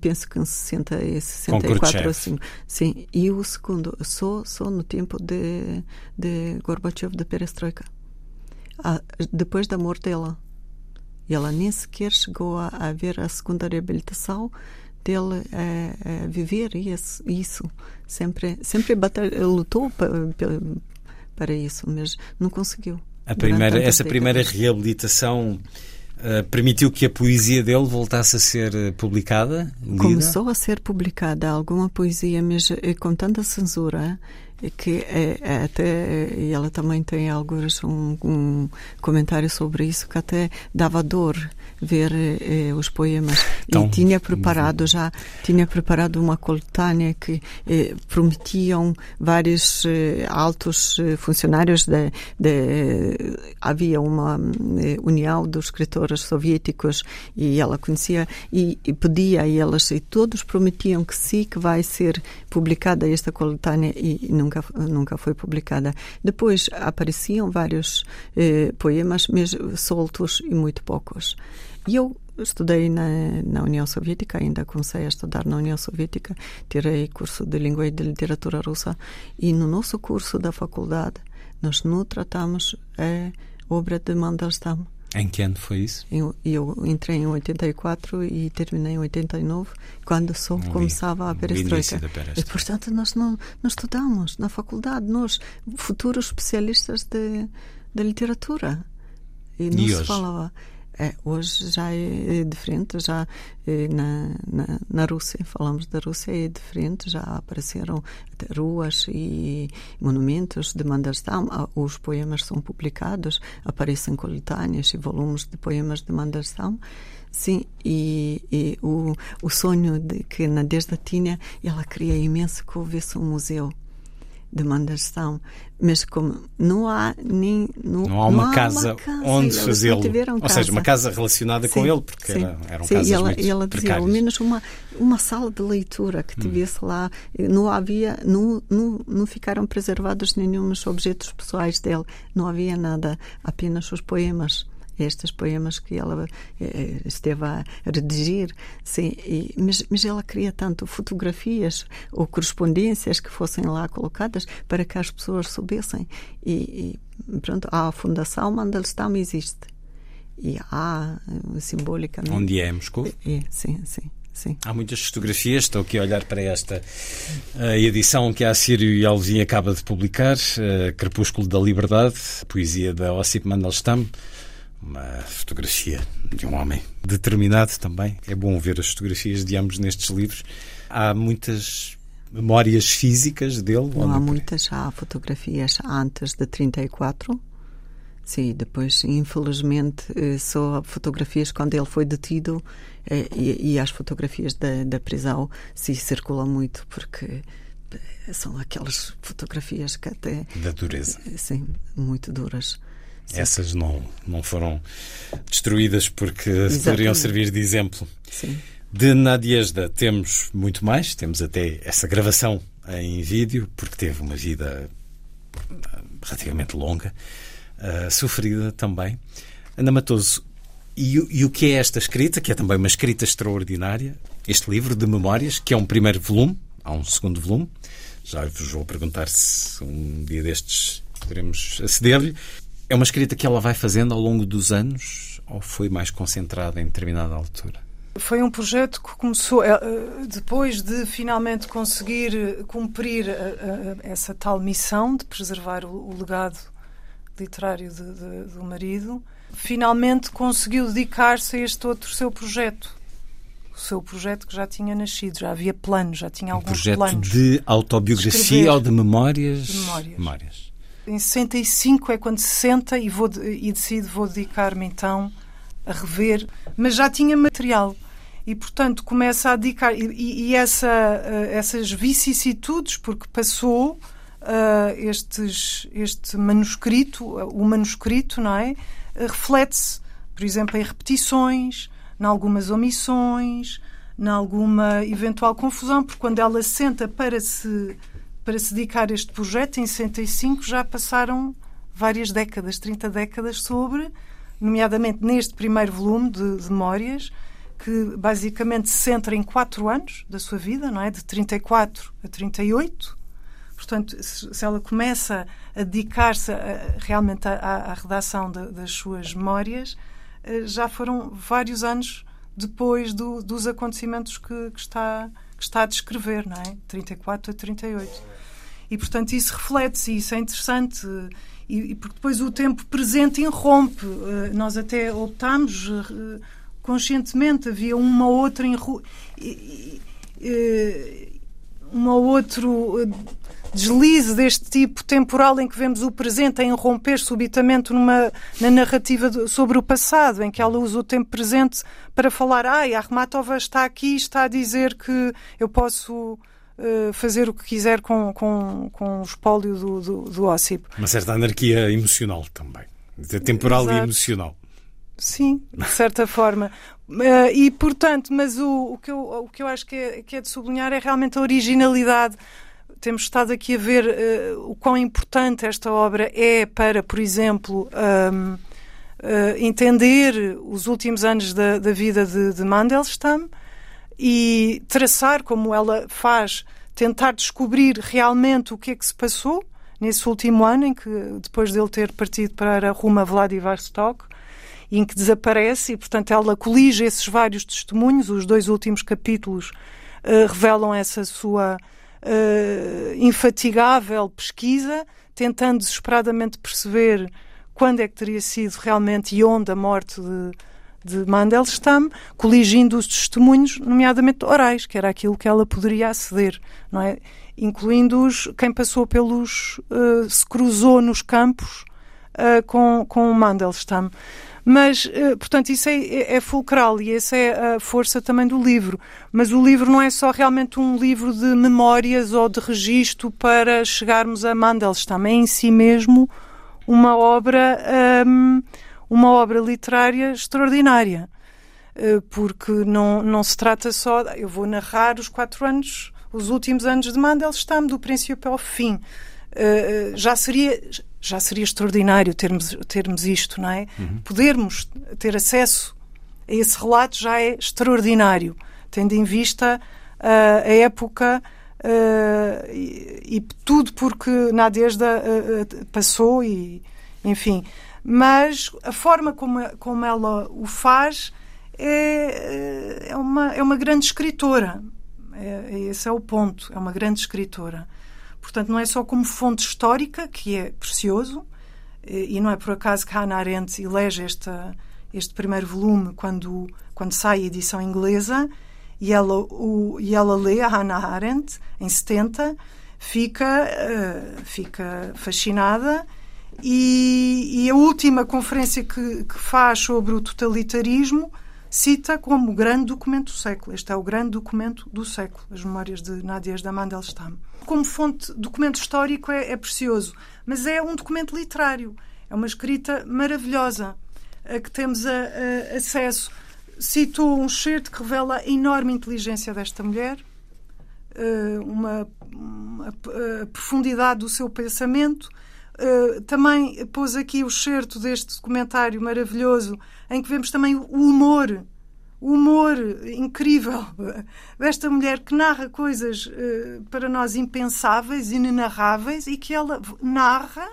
penso que em 60, 64 assim. Sim, e o segundo só só no tempo de de Gorbachev de Perestroika. Ah, depois da morte dela. Ela nem sequer chegou a, a ver a segunda reabilitação dele a, a viver isso, isso. Sempre sempre batalha, lutou para isso, mas não conseguiu. A primeira, essa primeira reabilitação uh, permitiu que a poesia dele voltasse a ser eh, publicada? Lida? Começou a ser publicada alguma poesia, mas eh, com tanta censura que é, é até e ela também tem alguns um, um, comentário sobre isso que até dava dor ver eh, os poemas. Então, e tinha preparado já tinha preparado uma coletânea que eh, prometiam vários eh, altos eh, funcionários de, de havia uma eh, união dos escritores soviéticos e ela conhecia e, e pedia a elas e todos prometiam que sim que vai ser publicada esta coletânea e nunca nunca foi publicada. Depois apareciam vários eh, poemas mas soltos e muito poucos e eu estudei na, na União Soviética, ainda comecei a estudar na União Soviética, tirei curso de língua e de literatura russa e no nosso curso da faculdade nós não tratamos a obra de Mandelstam. Em que ano foi isso? Eu, eu entrei em 84 e terminei em 89, quando só no começava a perestroika. E, portanto, nós não, não estudamos na faculdade, nós, futuros especialistas de, de literatura. E não e se hoje? falava. É, hoje já é, é diferente, já é, na, na, na, Rússia, falamos da Rússia, é diferente, já apareceram ruas e monumentos de Mandelstam, os poemas são publicados, aparecem coletâneas e volumes de poemas de Mandelstam, Sim, e, e, o, o sonho de que Nadezhda tinha, ela queria imenso que houvesse um museu demandação, mas como não há nem não, não há uma, não casa, há uma casa. onde fazê-lo, ou seja, uma casa. relacionada sim, com ele, porque sim, era, eram sim, casas e ela, muito ela dizia ao menos uma uma sala de leitura que hum. tivesse hum. lá, não havia, não, não, não ficaram preservados nenhum objetos pessoais dele, não havia nada, apenas os poemas estes poemas que ela eh, esteve a redigir, sim, e, mas, mas ela queria tanto fotografias ou correspondências que fossem lá colocadas para que as pessoas soubessem. E, e pronto, a Fundação Mandelstam existe. E há, simbolicamente... Onde é, Moscou? É, sim, sim. Sim. Há muitas fotografias, estou aqui a olhar para esta a edição que a Sírio e Alvim acaba de publicar, Crepúsculo da Liberdade, poesia da Ossip Mandelstam, uma fotografia de um homem determinado também. É bom ver as fotografias de ambos nestes livros. Há muitas memórias físicas dele? Não há muitas, há fotografias antes de 34. Sim, depois, infelizmente, eh, só fotografias quando ele foi detido eh, e, e as fotografias da, da prisão se circulam muito, porque eh, são aquelas fotografias que até. Da dureza. Sim, muito duras. Sim. Essas não, não foram destruídas porque Exatamente. poderiam servir de exemplo. Sim. De Nadiesda temos muito mais, temos até essa gravação em vídeo, porque teve uma vida ah, relativamente longa, uh, sofrida também. Ana Matoso, e, e, o que é esta escrita, que é também uma escrita extraordinária, este livro de memórias, que é um primeiro volume, há um segundo volume, já vos vou perguntar se um dia destes poderemos aceder-lhe. É uma escrita que ela vai fazendo ao longo dos anos ou foi mais concentrada em determinada altura? Foi um projeto que começou eh, eh, depois de finalmente conseguir cumprir eh, essa tal missão de preservar o legado literário de, de, do marido. Finalmente conseguiu dedicar-se a este outro seu projeto. O seu projeto que já tinha nascido, já havia planos, já tinha alguns um projeto planos. de autobiografia Escrever. ou de memórias? De memórias. memórias. Em 65 é quando se senta e, vou, e decide vou dedicar-me então a rever, mas já tinha material e, portanto, começa a dedicar. E, e essa, uh, essas vicissitudes, porque passou uh, estes, este manuscrito, uh, o manuscrito, não é? Reflete-se, por exemplo, em repetições, em algumas omissões, em alguma eventual confusão, porque quando ela senta para se, para se dedicar a este projeto, em 65, já passaram várias décadas, 30 décadas sobre, nomeadamente neste primeiro volume de, de memórias, que basicamente se centra em quatro anos da sua vida, não é? De 34 a 38. Portanto, se ela começa a dedicar-se realmente à, à redação de, das suas memórias, eh, já foram vários anos depois do, dos acontecimentos que, que, está, que está a descrever, não é? 34 a 38. E, portanto, isso reflete-se, isso é interessante, e, e, porque depois o tempo presente irrompe. Eh, nós até optámos eh, conscientemente havia uma outra uma outro deslize deste tipo temporal em que vemos o presente a irromper subitamente numa, na narrativa de, sobre o passado, em que ela usa o tempo presente para falar ai, a Armatova está aqui está a dizer que eu posso uh, fazer o que quiser com, com, com o espólio do, do, do Ossip. Uma certa anarquia emocional também. Temporal Exato. e emocional. Sim, de certa forma. Uh, e, portanto, mas o, o, que eu, o que eu acho que é, que é de sublinhar é realmente a originalidade. Temos estado aqui a ver uh, o quão importante esta obra é para, por exemplo, um, uh, entender os últimos anos da, da vida de, de Mandelstam e traçar como ela faz, tentar descobrir realmente o que é que se passou nesse último ano em que, depois dele ter partido para rumo a Vladivostok, em que desaparece e, portanto, ela colige esses vários testemunhos. Os dois últimos capítulos uh, revelam essa sua uh, infatigável pesquisa, tentando desesperadamente perceber quando é que teria sido realmente e onde a morte de, de Mandelstam, coligindo os testemunhos, nomeadamente orais, que era aquilo que ela poderia aceder, não é? Incluindo-os quem passou pelos. Uh, se cruzou nos campos uh, com, com Mandelstam. Mas, eh, portanto, isso é, é, é, fulcral e essa é a força também do livro. Mas o livro não é só realmente um livro de memórias ou de registro para chegarmos a Mandelstam. É em si mesmo uma obra, um, uma obra literária extraordinária. Eh, porque não, não se trata só. Eu vou narrar os quatro anos, os últimos anos de Mandelstam, do princípio ao fim. Uh, já seria já seria extraordinário termos, termos isto, não é? Uhum. Podermos ter acesso a esse relato já é extraordinário, tendo em vista uh, a época uh, e, e, tudo porque Nadezhda uh, passou e, enfim. Mas a forma como, como ela o faz é, é, uma, é uma grande escritora. É, esse é o ponto. É uma grande escritora. Portanto, não é só como fonte histórica, que é precioso, e não é por acaso que Hannah Arendt elege esta, este primeiro volume quando, quando sai a edição inglesa e ela, o, e ela lê a Hannah Arendt em 70, fica, uh, fica fascinada e, e, a última conferência que, que faz sobre o totalitarismo cita como grande documento do século. Este é o grande documento do século, as memórias de Nadia da Mandelstam. Como fonte, documento histórico é, é precioso, mas é um documento literário. É uma escrita maravilhosa a que temos a, a, acesso. Cito um certo que revela a enorme inteligência desta mulher, eh, uma, uma a profundidade do seu pensamento. Uh, também pôs aqui o certo deste documentário maravilhoso, em que vemos também o humor, o humor incrível desta mulher que narra coisas uh, para nós impensáveis, inenarráveis, e que ela narra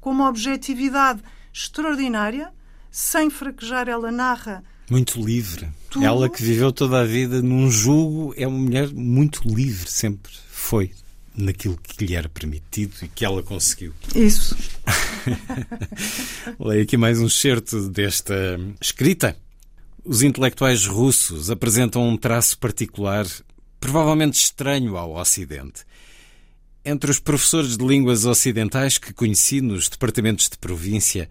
com uma objetividade extraordinária, sem fraquejar, ela narra. Muito livre. Tudo. Ela que viveu toda a vida num jugo é uma mulher muito livre, sempre foi naquilo que lhe era permitido e que ela conseguiu. Isso. Leio aqui mais um certo desta escrita. Os intelectuais russos apresentam um traço particular, provavelmente estranho ao Ocidente. Entre os professores de línguas ocidentais que conheci nos departamentos de província,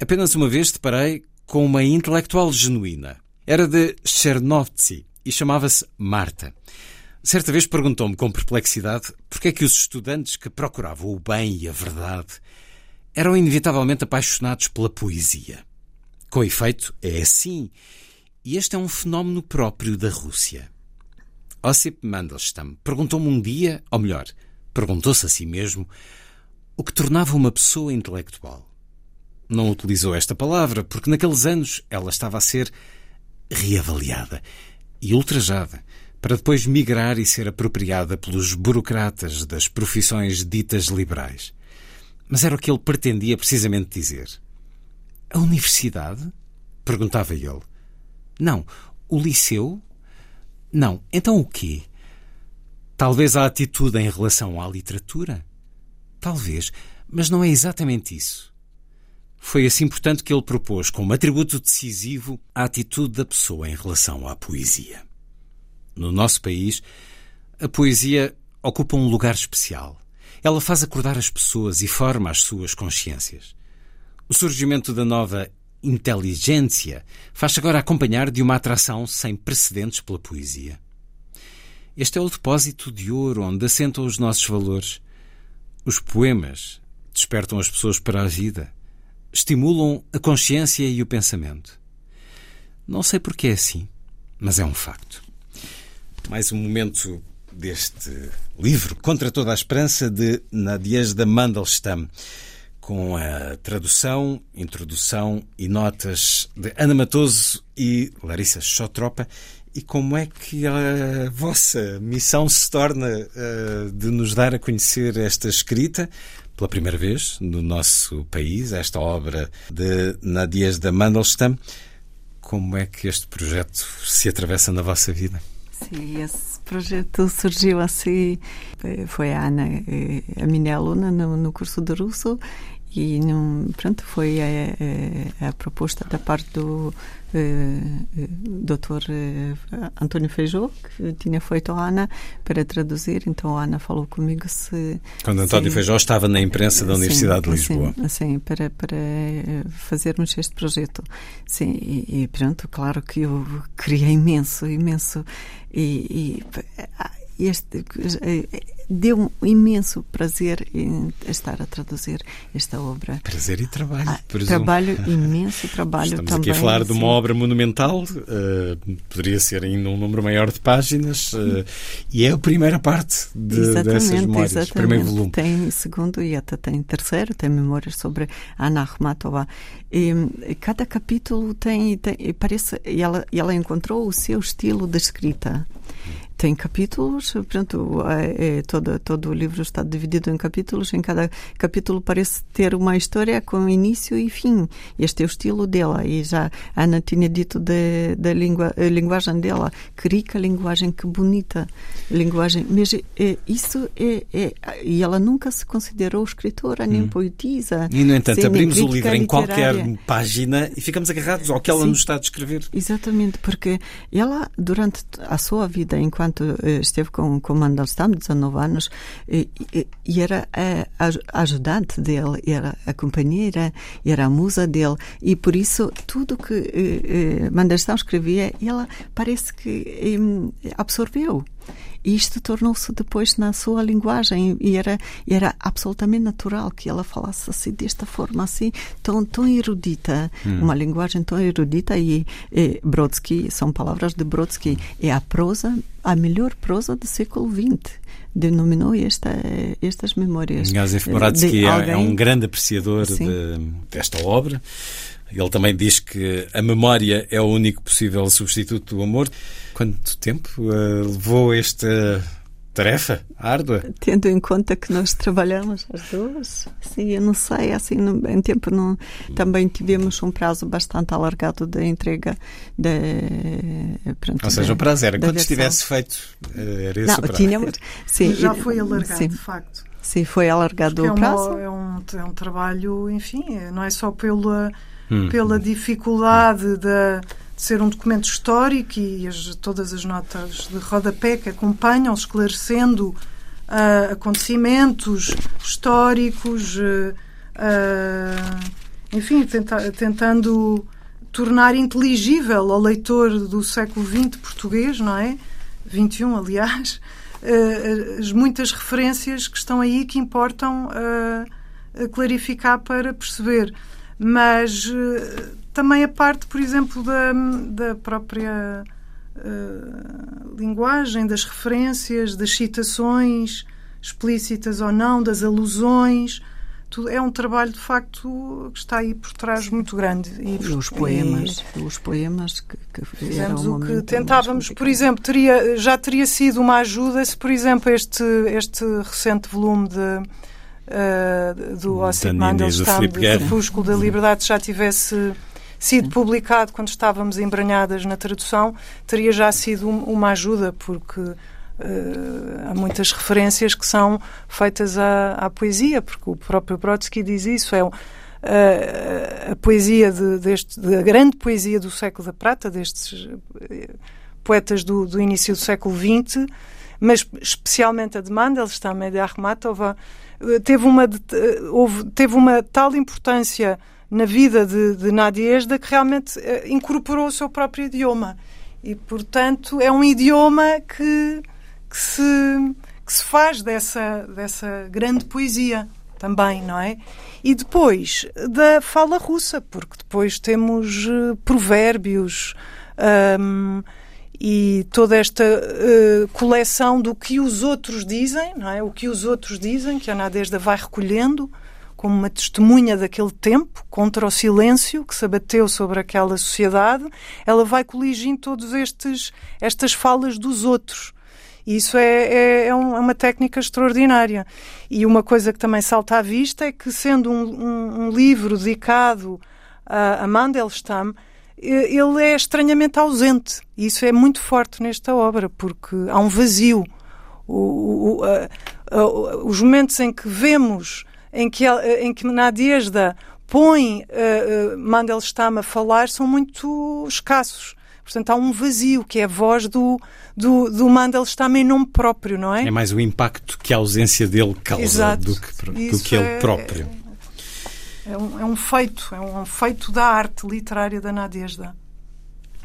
apenas uma vez deparei com uma intelectual genuína. Era de Chernovtsi e chamava-se Marta. Certa vez perguntou-me com perplexidade porque é que os estudantes que procuravam o bem e a verdade eram inevitavelmente apaixonados pela poesia. Com efeito, é assim, e este é um fenómeno próprio da Rússia. Ossip Mandelstam perguntou-me um dia, ou melhor, perguntou-se a si mesmo, o que tornava uma pessoa intelectual. Não utilizou esta palavra porque naqueles anos ela estava a ser reavaliada e ultrajada para depois migrar e ser apropriada pelos burocratas das profissões ditas liberais. Mas era o que ele pretendia precisamente dizer. A universidade? perguntava ele. Não. O liceu? Não. Então o quê? Talvez a atitude em relação à literatura? Talvez, mas não é exatamente isso. Foi assim, portanto, que ele propôs como atributo decisivo a atitude da pessoa em relação à poesia no nosso país, a poesia ocupa um lugar especial. Ela faz acordar as pessoas e forma as suas consciências. O surgimento da nova inteligência faz-se agora acompanhar de uma atração sem precedentes pela poesia. Este é o depósito de ouro onde assentam os nossos valores. Os poemas despertam as pessoas para a vida, estimulam a consciência e o pensamento. Não sei porque é assim, mas é um facto mais um momento deste livro, Contra toda a Esperança, de Nadezhda Mandelstam, com a tradução, introdução e notas de Ana Matoso e Larissa Chotropa. E como é que a vossa missão se torna uh, de nos dar a conhecer esta escrita, pela primeira vez no nosso país, esta obra de Nadezhda Mandelstam? Como é que este projeto se atravessa na vossa vida? Sim, esse projeto surgiu assim. Foi a Ana, eh, a minha aluna no, curso de russo, e pronto, foi a, a, a, proposta da parte do eh, Dr. Eh, António Feijó, que tinha feito a Ana para traduzir. Então a Ana falou comigo se. Quando António sim, Feijó estava na imprensa da Universidade sim, de Lisboa. Sim, sim, para, para fazermos este projeto. Sim, e, e pronto, claro que eu queria imenso, imenso. E, e este deu um imenso prazer em estar a traduzir esta obra. Prazer e trabalho. Ah, trabalho, imenso trabalho Estamos também. aqui a falar de uma obra monumental, uh, poderia ser ainda um número maior de páginas, uh, e é a primeira parte de, dessas memórias, exatamente. primeiro volume. Tem segundo e até tem terceiro, tem memórias sobre Ana Akhmatova. E, cada capítulo tem, tem parece, e ela, ela encontrou o seu estilo de escrita tem capítulos, pronto, é, é, todo, todo o livro está dividido em capítulos, em cada capítulo parece ter uma história com início e fim. Este é o estilo dela, e já a Ana tinha dito da língua, linguagem dela, que rica linguagem, que bonita linguagem, mas é, isso é, é, e ela nunca se considerou escritora, nem hum. poetisa. E, no entanto, abrimos o livro em qualquer página e ficamos agarrados ao que ela Sim, nos está a descrever. Exatamente, porque ela, durante a sua vida, enquanto eh, esteve com, com Mandelstam, 19 anos, e, e era a, ajudante dele, era a companheira, era a musa dele, e por isso tudo que eh, eh Mandelstam escrevia, ela parece que eh, absorveu. E isto tornou-se depois na sua linguagem e era, era absolutamente natural que ela falasse assim, desta forma, assim, tão, tão erudita, hum. uma linguagem tão erudita. E, e Brodsky, são palavras de Brodsky, é a prosa, a melhor prosa do século XX denominou esta, estas memórias. Josef Brodsky é, é, um grande apreciador de, desta obra. Ele também diz que a memória é o único possível substituto do amor. Quanto tempo uh, levou esta tarefa árdua? Tendo em conta que nós trabalhamos as duas, sim, eu não sei, assim, em tempo não, também tivemos um prazo bastante alargado da entrega da. Pronto, Ou seja, o prazo era quando versão. estivesse feito, eh, era esse não, o prazo. Tínhamos, sim, já foi alargado, sim. de facto. Sim, foi alargado o prazo. É, uma, é, um, é um trabalho, enfim, não é só pela, hum. pela dificuldade da ser um documento histórico e as, todas as notas de rodapé que acompanham, esclarecendo uh, acontecimentos históricos, uh, uh, enfim, tenta, tentando tornar inteligível ao leitor do século XX português, não é? 21, aliás, as muitas referências que estão aí que importam clarificar para perceber. Mas também a parte, por exemplo, da, da própria uh, linguagem, das referências, das citações explícitas ou não, das alusões. Tudo, é um trabalho, de facto, que está aí por trás muito grande. E, e os poemas, e, os poemas que, que fizemos o que tentávamos, por exemplo, teria, já teria sido uma ajuda se, por exemplo, este, este recente volume de Uh, do Ossip Mandelstam, do Crepúsculo da Liberdade, já tivesse sido publicado quando estávamos embranhadas na tradução, teria já sido uma ajuda, porque uh, há muitas referências que são feitas à, à, poesia, porque o próprio Brodsky diz isso, é uh, a poesia de, deste, da grande poesia do século da prata, destes uh, poetas do, do, início do século XX, mas especialmente a de Mandelstam e de Akhmatova, teve uma, houve, teve uma tal importância na vida de, de Nadiesda que realmente uh, incorporou o seu próprio idioma. E, portanto, é um idioma que, que, se, que se faz dessa, dessa grande poesia também, não é? E depois da fala russa, porque depois temos uh, provérbios um, e toda esta uh, coleção do que os outros dizem, não é? O que os outros dizem, que a Nadezhda vai recolhendo como uma testemunha daquele tempo, contra o silêncio que se abateu sobre aquela sociedade, ela vai coligindo todas estas falas dos outros. E isso é, é, é, é, uma técnica extraordinária. E uma coisa que também salta à vista é que, sendo um, um, um livro dedicado a, a Mandelstam, ele é estranhamente ausente. E isso é muito forte nesta obra, porque há um vazio. O, o, a, a, os momentos em que vemos em que, em que Nadiesda põe uh, uh, Mandelstam a falar são muito escassos. Portanto, há um vazio, que é a voz do, do, do Mandelstam em nome próprio, não é? É mais o impacto que a ausência dele causa Exato. do que, do que ele é, próprio. É, é, um, é um feito, é um feito da arte literária da Nadezhda.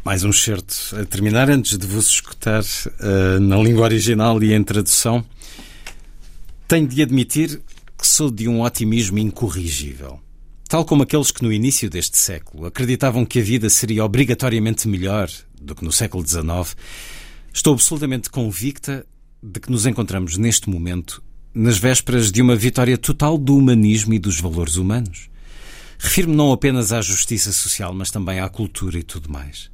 Mais um certo a terminar, antes de vos escutar uh, na língua original e em tradução. Tenho de admitir que sou de um otimismo incorrigível. Tal como aqueles que no início deste século acreditavam que a vida seria obrigatoriamente melhor do que no século XIX, estou absolutamente convicta de que nos encontramos neste momento nas vésperas de uma vitória total do humanismo e dos valores humanos. Refiro-me não apenas à justiça social, mas também à cultura e tudo mais.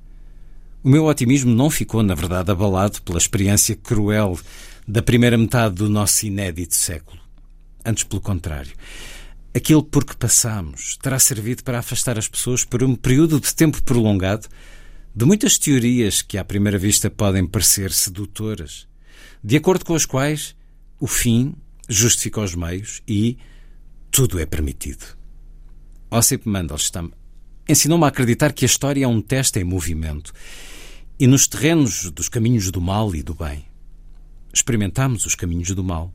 O meu otimismo não ficou, na verdade, abalado pela experiência cruel da primeira metade do nosso inédito século. Antes, pelo contrário. Aquilo por que passamos terá servido para afastar as pessoas por um período de tempo prolongado de muitas teorias que à primeira vista podem parecer sedutoras, de acordo com as quais o fim justifica os meios e tudo é permitido. Ossip Mandelstam ensinou-me a acreditar que a história é um teste em movimento e nos terrenos dos caminhos do mal e do bem. Experimentamos os caminhos do mal.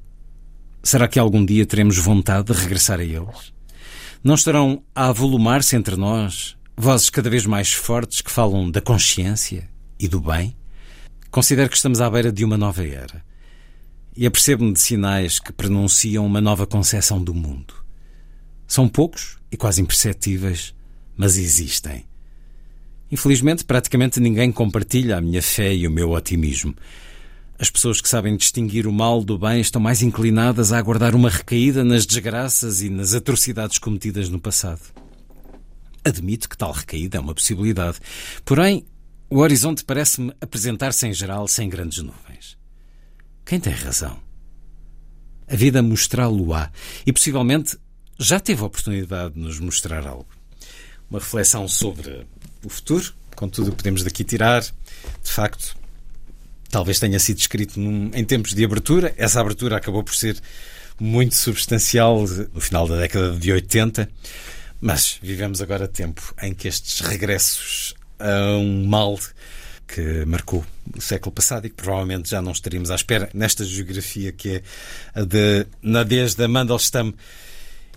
Será que algum dia teremos vontade de regressar a eles? Não estarão a avolumar-se entre nós vozes cada vez mais fortes que falam da consciência e do bem? Considero que estamos à beira de uma nova era e apercebo-me de sinais que pronunciam uma nova concepção do mundo. São poucos e quase imperceptíveis, mas existem. Infelizmente, praticamente ninguém compartilha a minha fé e o meu otimismo. As pessoas que sabem distinguir o mal do bem estão mais inclinadas a aguardar uma recaída nas desgraças e nas atrocidades cometidas no passado. Admito que tal recaída é uma possibilidade. Porém, o horizonte parece-me apresentar-se em geral sem grandes nuvens. Quem tem razão? A vida mostrá-lo-á e possivelmente já teve a oportunidade de nos mostrar algo. Uma reflexão sobre o futuro, com tudo o que podemos daqui tirar. De facto, talvez tenha sido escrito num, em tempos de abertura. Essa abertura acabou por ser muito substancial no final da década de 80. Mas vivemos agora tempo em que estes regressos a um mal que marcou o século passado e que provavelmente já não estaríamos à espera nesta geografia que é a de Nadezhda Mandelstam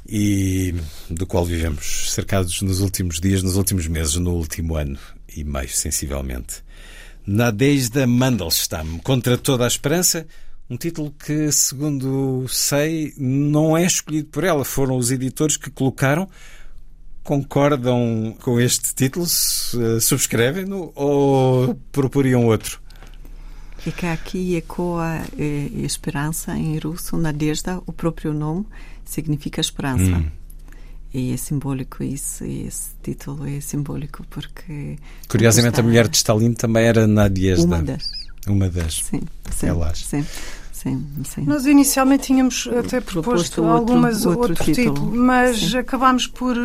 e do qual vivemos cercados nos últimos dias, nos últimos meses, no último ano e meio, sensivelmente. Nadezhda Mandelstam, Contra toda a esperança, um título que, segundo sei, não é escolhido por ela, foram os editores que colocaram. Concordam com este título? Subscrevem-no ou proporiam outro? Que aqui ecoa eh, esperança em russo, Nadezhda, o próprio nome significa esperança. Hum. E é simbólico isso, esse título é simbólico porque. Curiosamente, está... a mulher de Stalin também era Nadiezda. Uma das. Uma das. Sim, sim. Elas. Sim. Sim, sim. Nós inicialmente tínhamos até proposto, proposto algumas outro, outro, título, título, mas sim. acabámos por,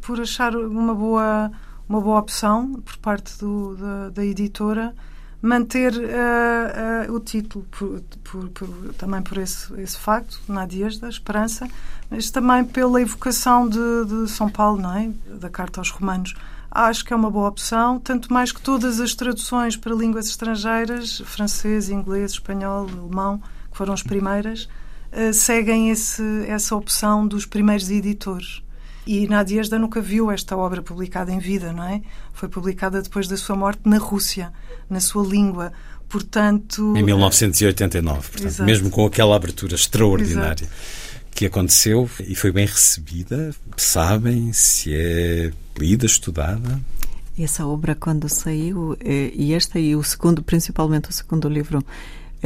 por achar uma boa, uma boa opção por parte do, da, da editora manter uh, uh, o título, por, por, por, também por esse, esse facto, Nadias da Esperança, mas também pela evocação de, de, São Paulo, não é? da Carta aos Romanos. Acho que é uma boa opção, tanto mais que todas as traduções para línguas estrangeiras, francês, inglês, espanhol, alemão, que foram as primeiras, uh, seguem esse, essa opção dos primeiros editores. E Nadiezda nunca viu esta obra publicada em vida, não é? Foi publicada depois da sua morte na Rússia, na sua língua. Portanto. Em 1989, portanto, mesmo com aquela abertura extraordinária. Exato. Que aconteceu e foi bem recebida. Sabem se é lida, estudada? Essa obra, quando saiu, eh, e esta e o segundo, principalmente o segundo livro,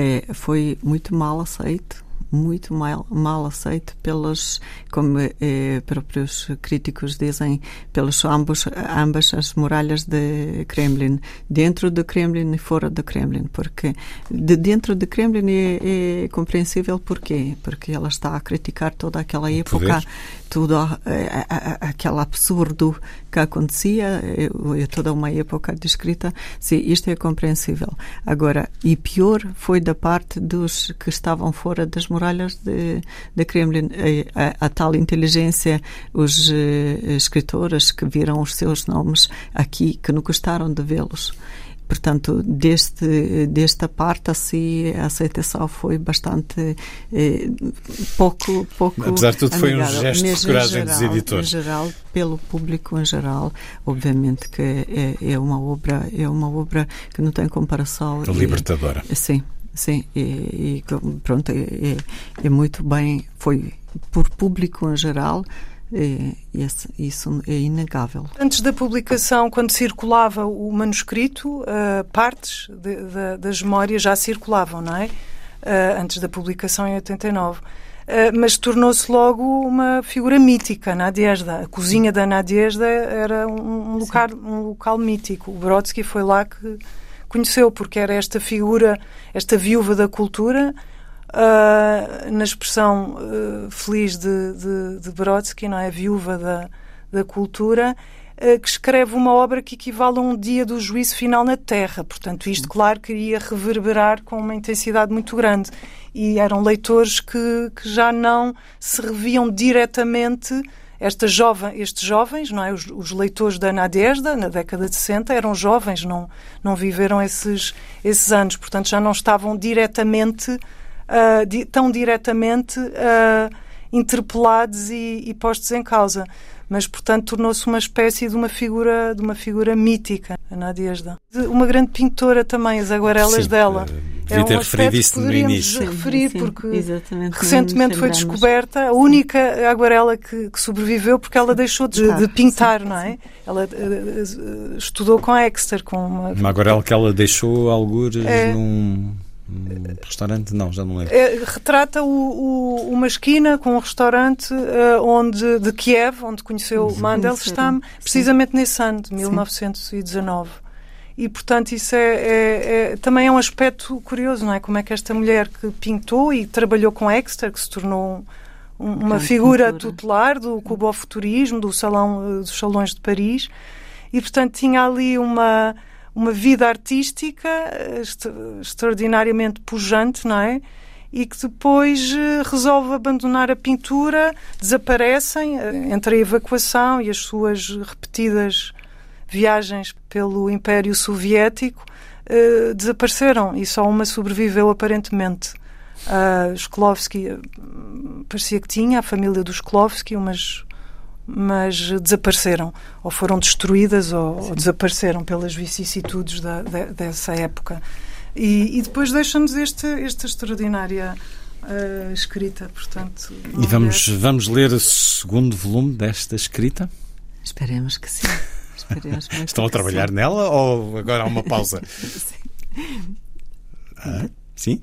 eh, foi muito mal aceito muito mal, mal aceito pelos, como eh, próprios críticos dizem, pelos ambos, ambas as muralhas de Kremlin, dentro do Kremlin e fora do Kremlin, porque de dentro do Kremlin é, é compreensível porquê, porque ela está a criticar toda aquela época, tudo é, aquele absurdo que acontecia, é, é toda uma época descrita, sim, isto é compreensível. Agora, e pior foi da parte dos que estavam fora das muralhas de, de Kremlin, a, a, a tal inteligência, os uh, escritores que viram os seus nomes aqui, que não gostaram de vê-los. Portanto, deste, desta parte, assim, a aceitação foi bastante eh, pouco, pouco. Apesar de tudo, foi um gesto de coragem geral, dos editores. Em geral, pelo público em geral, obviamente que é, é uma obra, é uma obra que não tem comparação. Libertadora. E, sim, sim, e, e pronto, é, é muito bem, foi por público em geral é, esse, isso é inegável. Antes da publicação, quando circulava o manuscrito, uh, partes de, de, das memórias já circulavam, não é? Uh, antes da publicação em 89. Uh, eh, mas tornou-se logo uma figura mítica, Nadiezda. A cozinha da Nadiezda era um, um, local, um local mítico. O Brodsky foi lá que, reconheceu, porque era esta figura, esta viúva da cultura, uh, na expressão uh, feliz de, de, de, Brodsky, não é? Viúva da, da cultura, uh, que escreve uma obra que equivale a um dia do juízo final na Terra. Portanto, isto, claro, queria reverberar com uma intensidade muito grande. E eram leitores que, que já não se reviam diretamente esta jovem, estes jovens, não é? Os, os, leitores da Nadezhda, na década de 60, eram jovens, não, não viveram esses, esses anos, portanto já não estavam diretamente uh, di tão diretamente uh, interpelados e, e, postos em causa. Mas, portanto, tornou-se uma espécie de uma figura, de uma figura mítica, a Nadiezda. Uma grande pintora também, as aguarelas sim, dela. Devia ter referido isso no início. referir, sim, sim, porque recentemente foi descoberta a única aguarela que, que sobreviveu porque ela deixou de, de pintar, não é? Ela uh, estudou com Exeter, com uma... Uma aguarela que ela deixou algures é... num um restaurante? Não, já não lembro. É, retrata o, o, uma esquina com um restaurante uh, onde, de Kiev, onde conheceu. Mandelstam, precisamente Sim. nesse ano, de 1919. Sim. E, portanto, isso é, é, é, também é um aspecto curioso, não é? Como é que esta mulher que pintou e trabalhou com Exeter, que se tornou um, uma figura pintura. tutelar do cubofuturismo, do salão, uh, dos salões de Paris, e, portanto, tinha ali uma uma vida artística extraordinariamente pujante, não é? E que depois eh, resolve abandonar a pintura, desaparecem eh, entre a evacuação e as suas repetidas viagens pelo Império Soviético, eh, desapareceram e só uma sobreviveu aparentemente. Uh, Shklovsky parecia que tinha, a família do Shklovsky, umas mas desapareceram, ou foram destruídas, ou, ou desapareceram pelas vicissitudes da, de, dessa época. E, e depois deixa-nos este, esta extraordinária uh, escrita, portanto... E vamos, vamos ler o segundo volume desta escrita? Esperemos que sim. Estão a trabalhar sim. nela ou agora há uma pausa? sim. Ah, sim?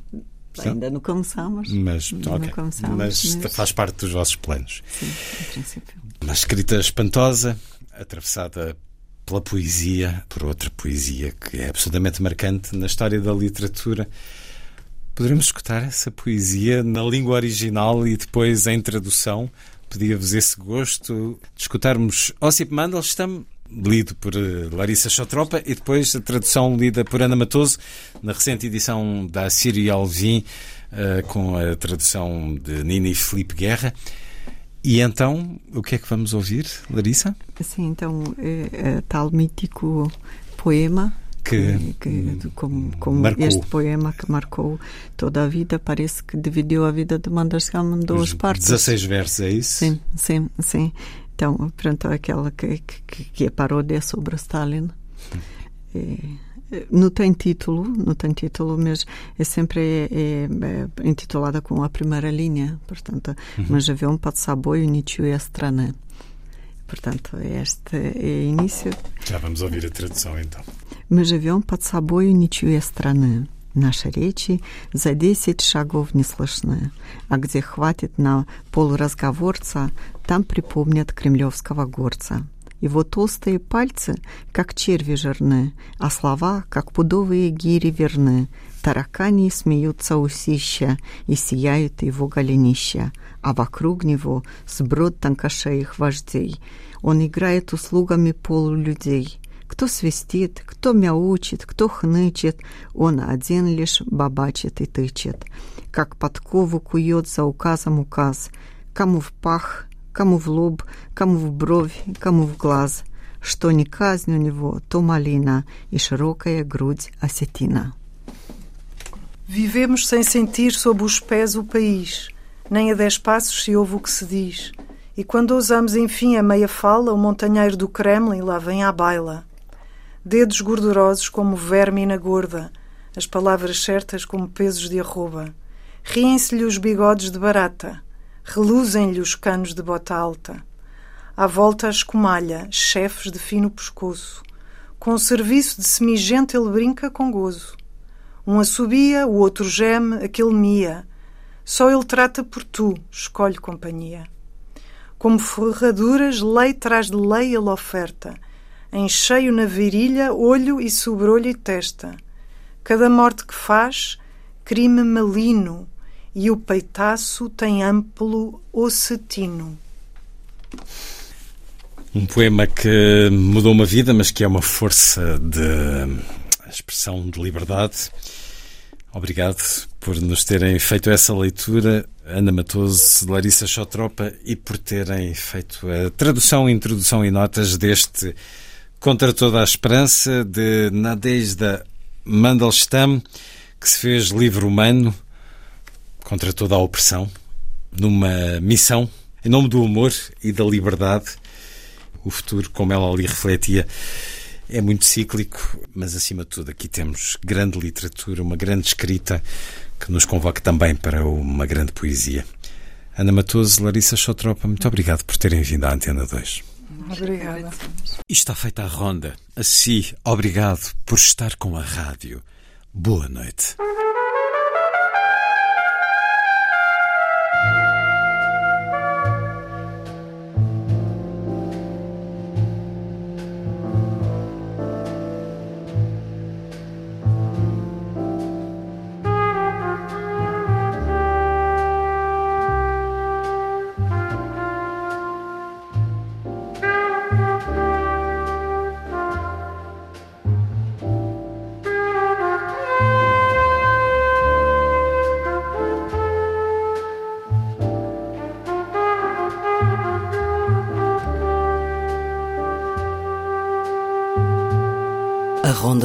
Ainda não começamos. Mas, okay. começamos, mas, mas, faz parte dos vossos planos. Sim, em princípio. Uma escrita espantosa, atravessada pela poesia, por outra poesia que é absolutamente marcante na história da literatura. Poderemos escutar essa poesia na língua original e depois em tradução? Pedia-vos esse gosto de escutarmos Ossip Mandelstam, lido por eh, Larissa Chotropa, e depois a tradução lida por Ana Matoso, na recente edição da Síria Alvim, eh, com a tradução de Nini Felipe Guerra. E então, o que é que vamos ouvir, Larissa? Sim, então, é, é tal mítico poema que, que como, como este poema que marcou toda a vida, parece que dividiu a vida de Mandelstam em duas partes. 16 versos, é isso? Sim, sim, sim. Então, pronto, aquela que, que, que é paródia sobre Stalin. É, não tem título, não tem título, mas é sempre é, é, é intitulada com a primeira linha. Portanto, uhum. mas живем под собой ничью страны. Portanto, este é início. Já vamos ouvir a tradução então. Мы живем под собой ничью страны. Наши речи за десять шагов не слышны, а где хватит на полразговорца, там припомнят кремлевского горца. Его толстые пальцы, как черви жирны, а слова, как пудовые гири верны. Таракани смеются усища и сияют его голенища, а вокруг него сброд тонкошеих вождей. Он играет услугами полулюдей. Кто свистит, кто мяучит, кто хнычет, он один лишь бабачит и тычет. Как подкову кует за указом указ, кому в пах, кому в лоб, кому в бровь, кому в глаз. Что не казнь у него, то малина e широкая грудь осетина. Vivemos sem sentir sob os pés o país, nem a dez passos se ouve o que se diz. E quando ousamos enfim a meia fala, o montanheiro do Kremlin lá vem à baila. Dedos gordurosos como verme na gorda, as palavras certas como pesos de arroba. Riem-se-lhe os bigodes de barata, reluzem-lhe os canos de bota alta. À volta a escumalha, chefes de fino pescoço. Com o serviço de semigente ele brinca com gozo. Um assobia, o outro geme, aquele mia. Só ele trata por tu, escolhe companhia. Como ferraduras, lei traz de lei ele oferta. Em cheio na virilha, olho e sobrolho e testa. Cada morte que faz, crime malino, e o peitaço tem amplo ocetino. Um poema que mudou uma vida, mas que é uma força de expressão de liberdade. Obrigado por nos terem feito essa leitura, Ana Matoso, Larissa Chotropa, e por terem feito a tradução, introdução e notas deste Contra Toda a Esperança de Nadezhda Mandelstam, que se fez livre humano contra toda a opressão, numa missão em nome do amor e da liberdade o futuro, como ela ali refletia, é muito cíclico, mas acima de tudo aqui temos grande literatura, uma grande escrita que nos convoca também para uma grande poesia. Ana Matoso, Larissa Chotropa, muito obrigado por terem vindo à Antena 2. Obrigada. E está feita a ronda. Assim, obrigado por estar com a rádio. Boa noite.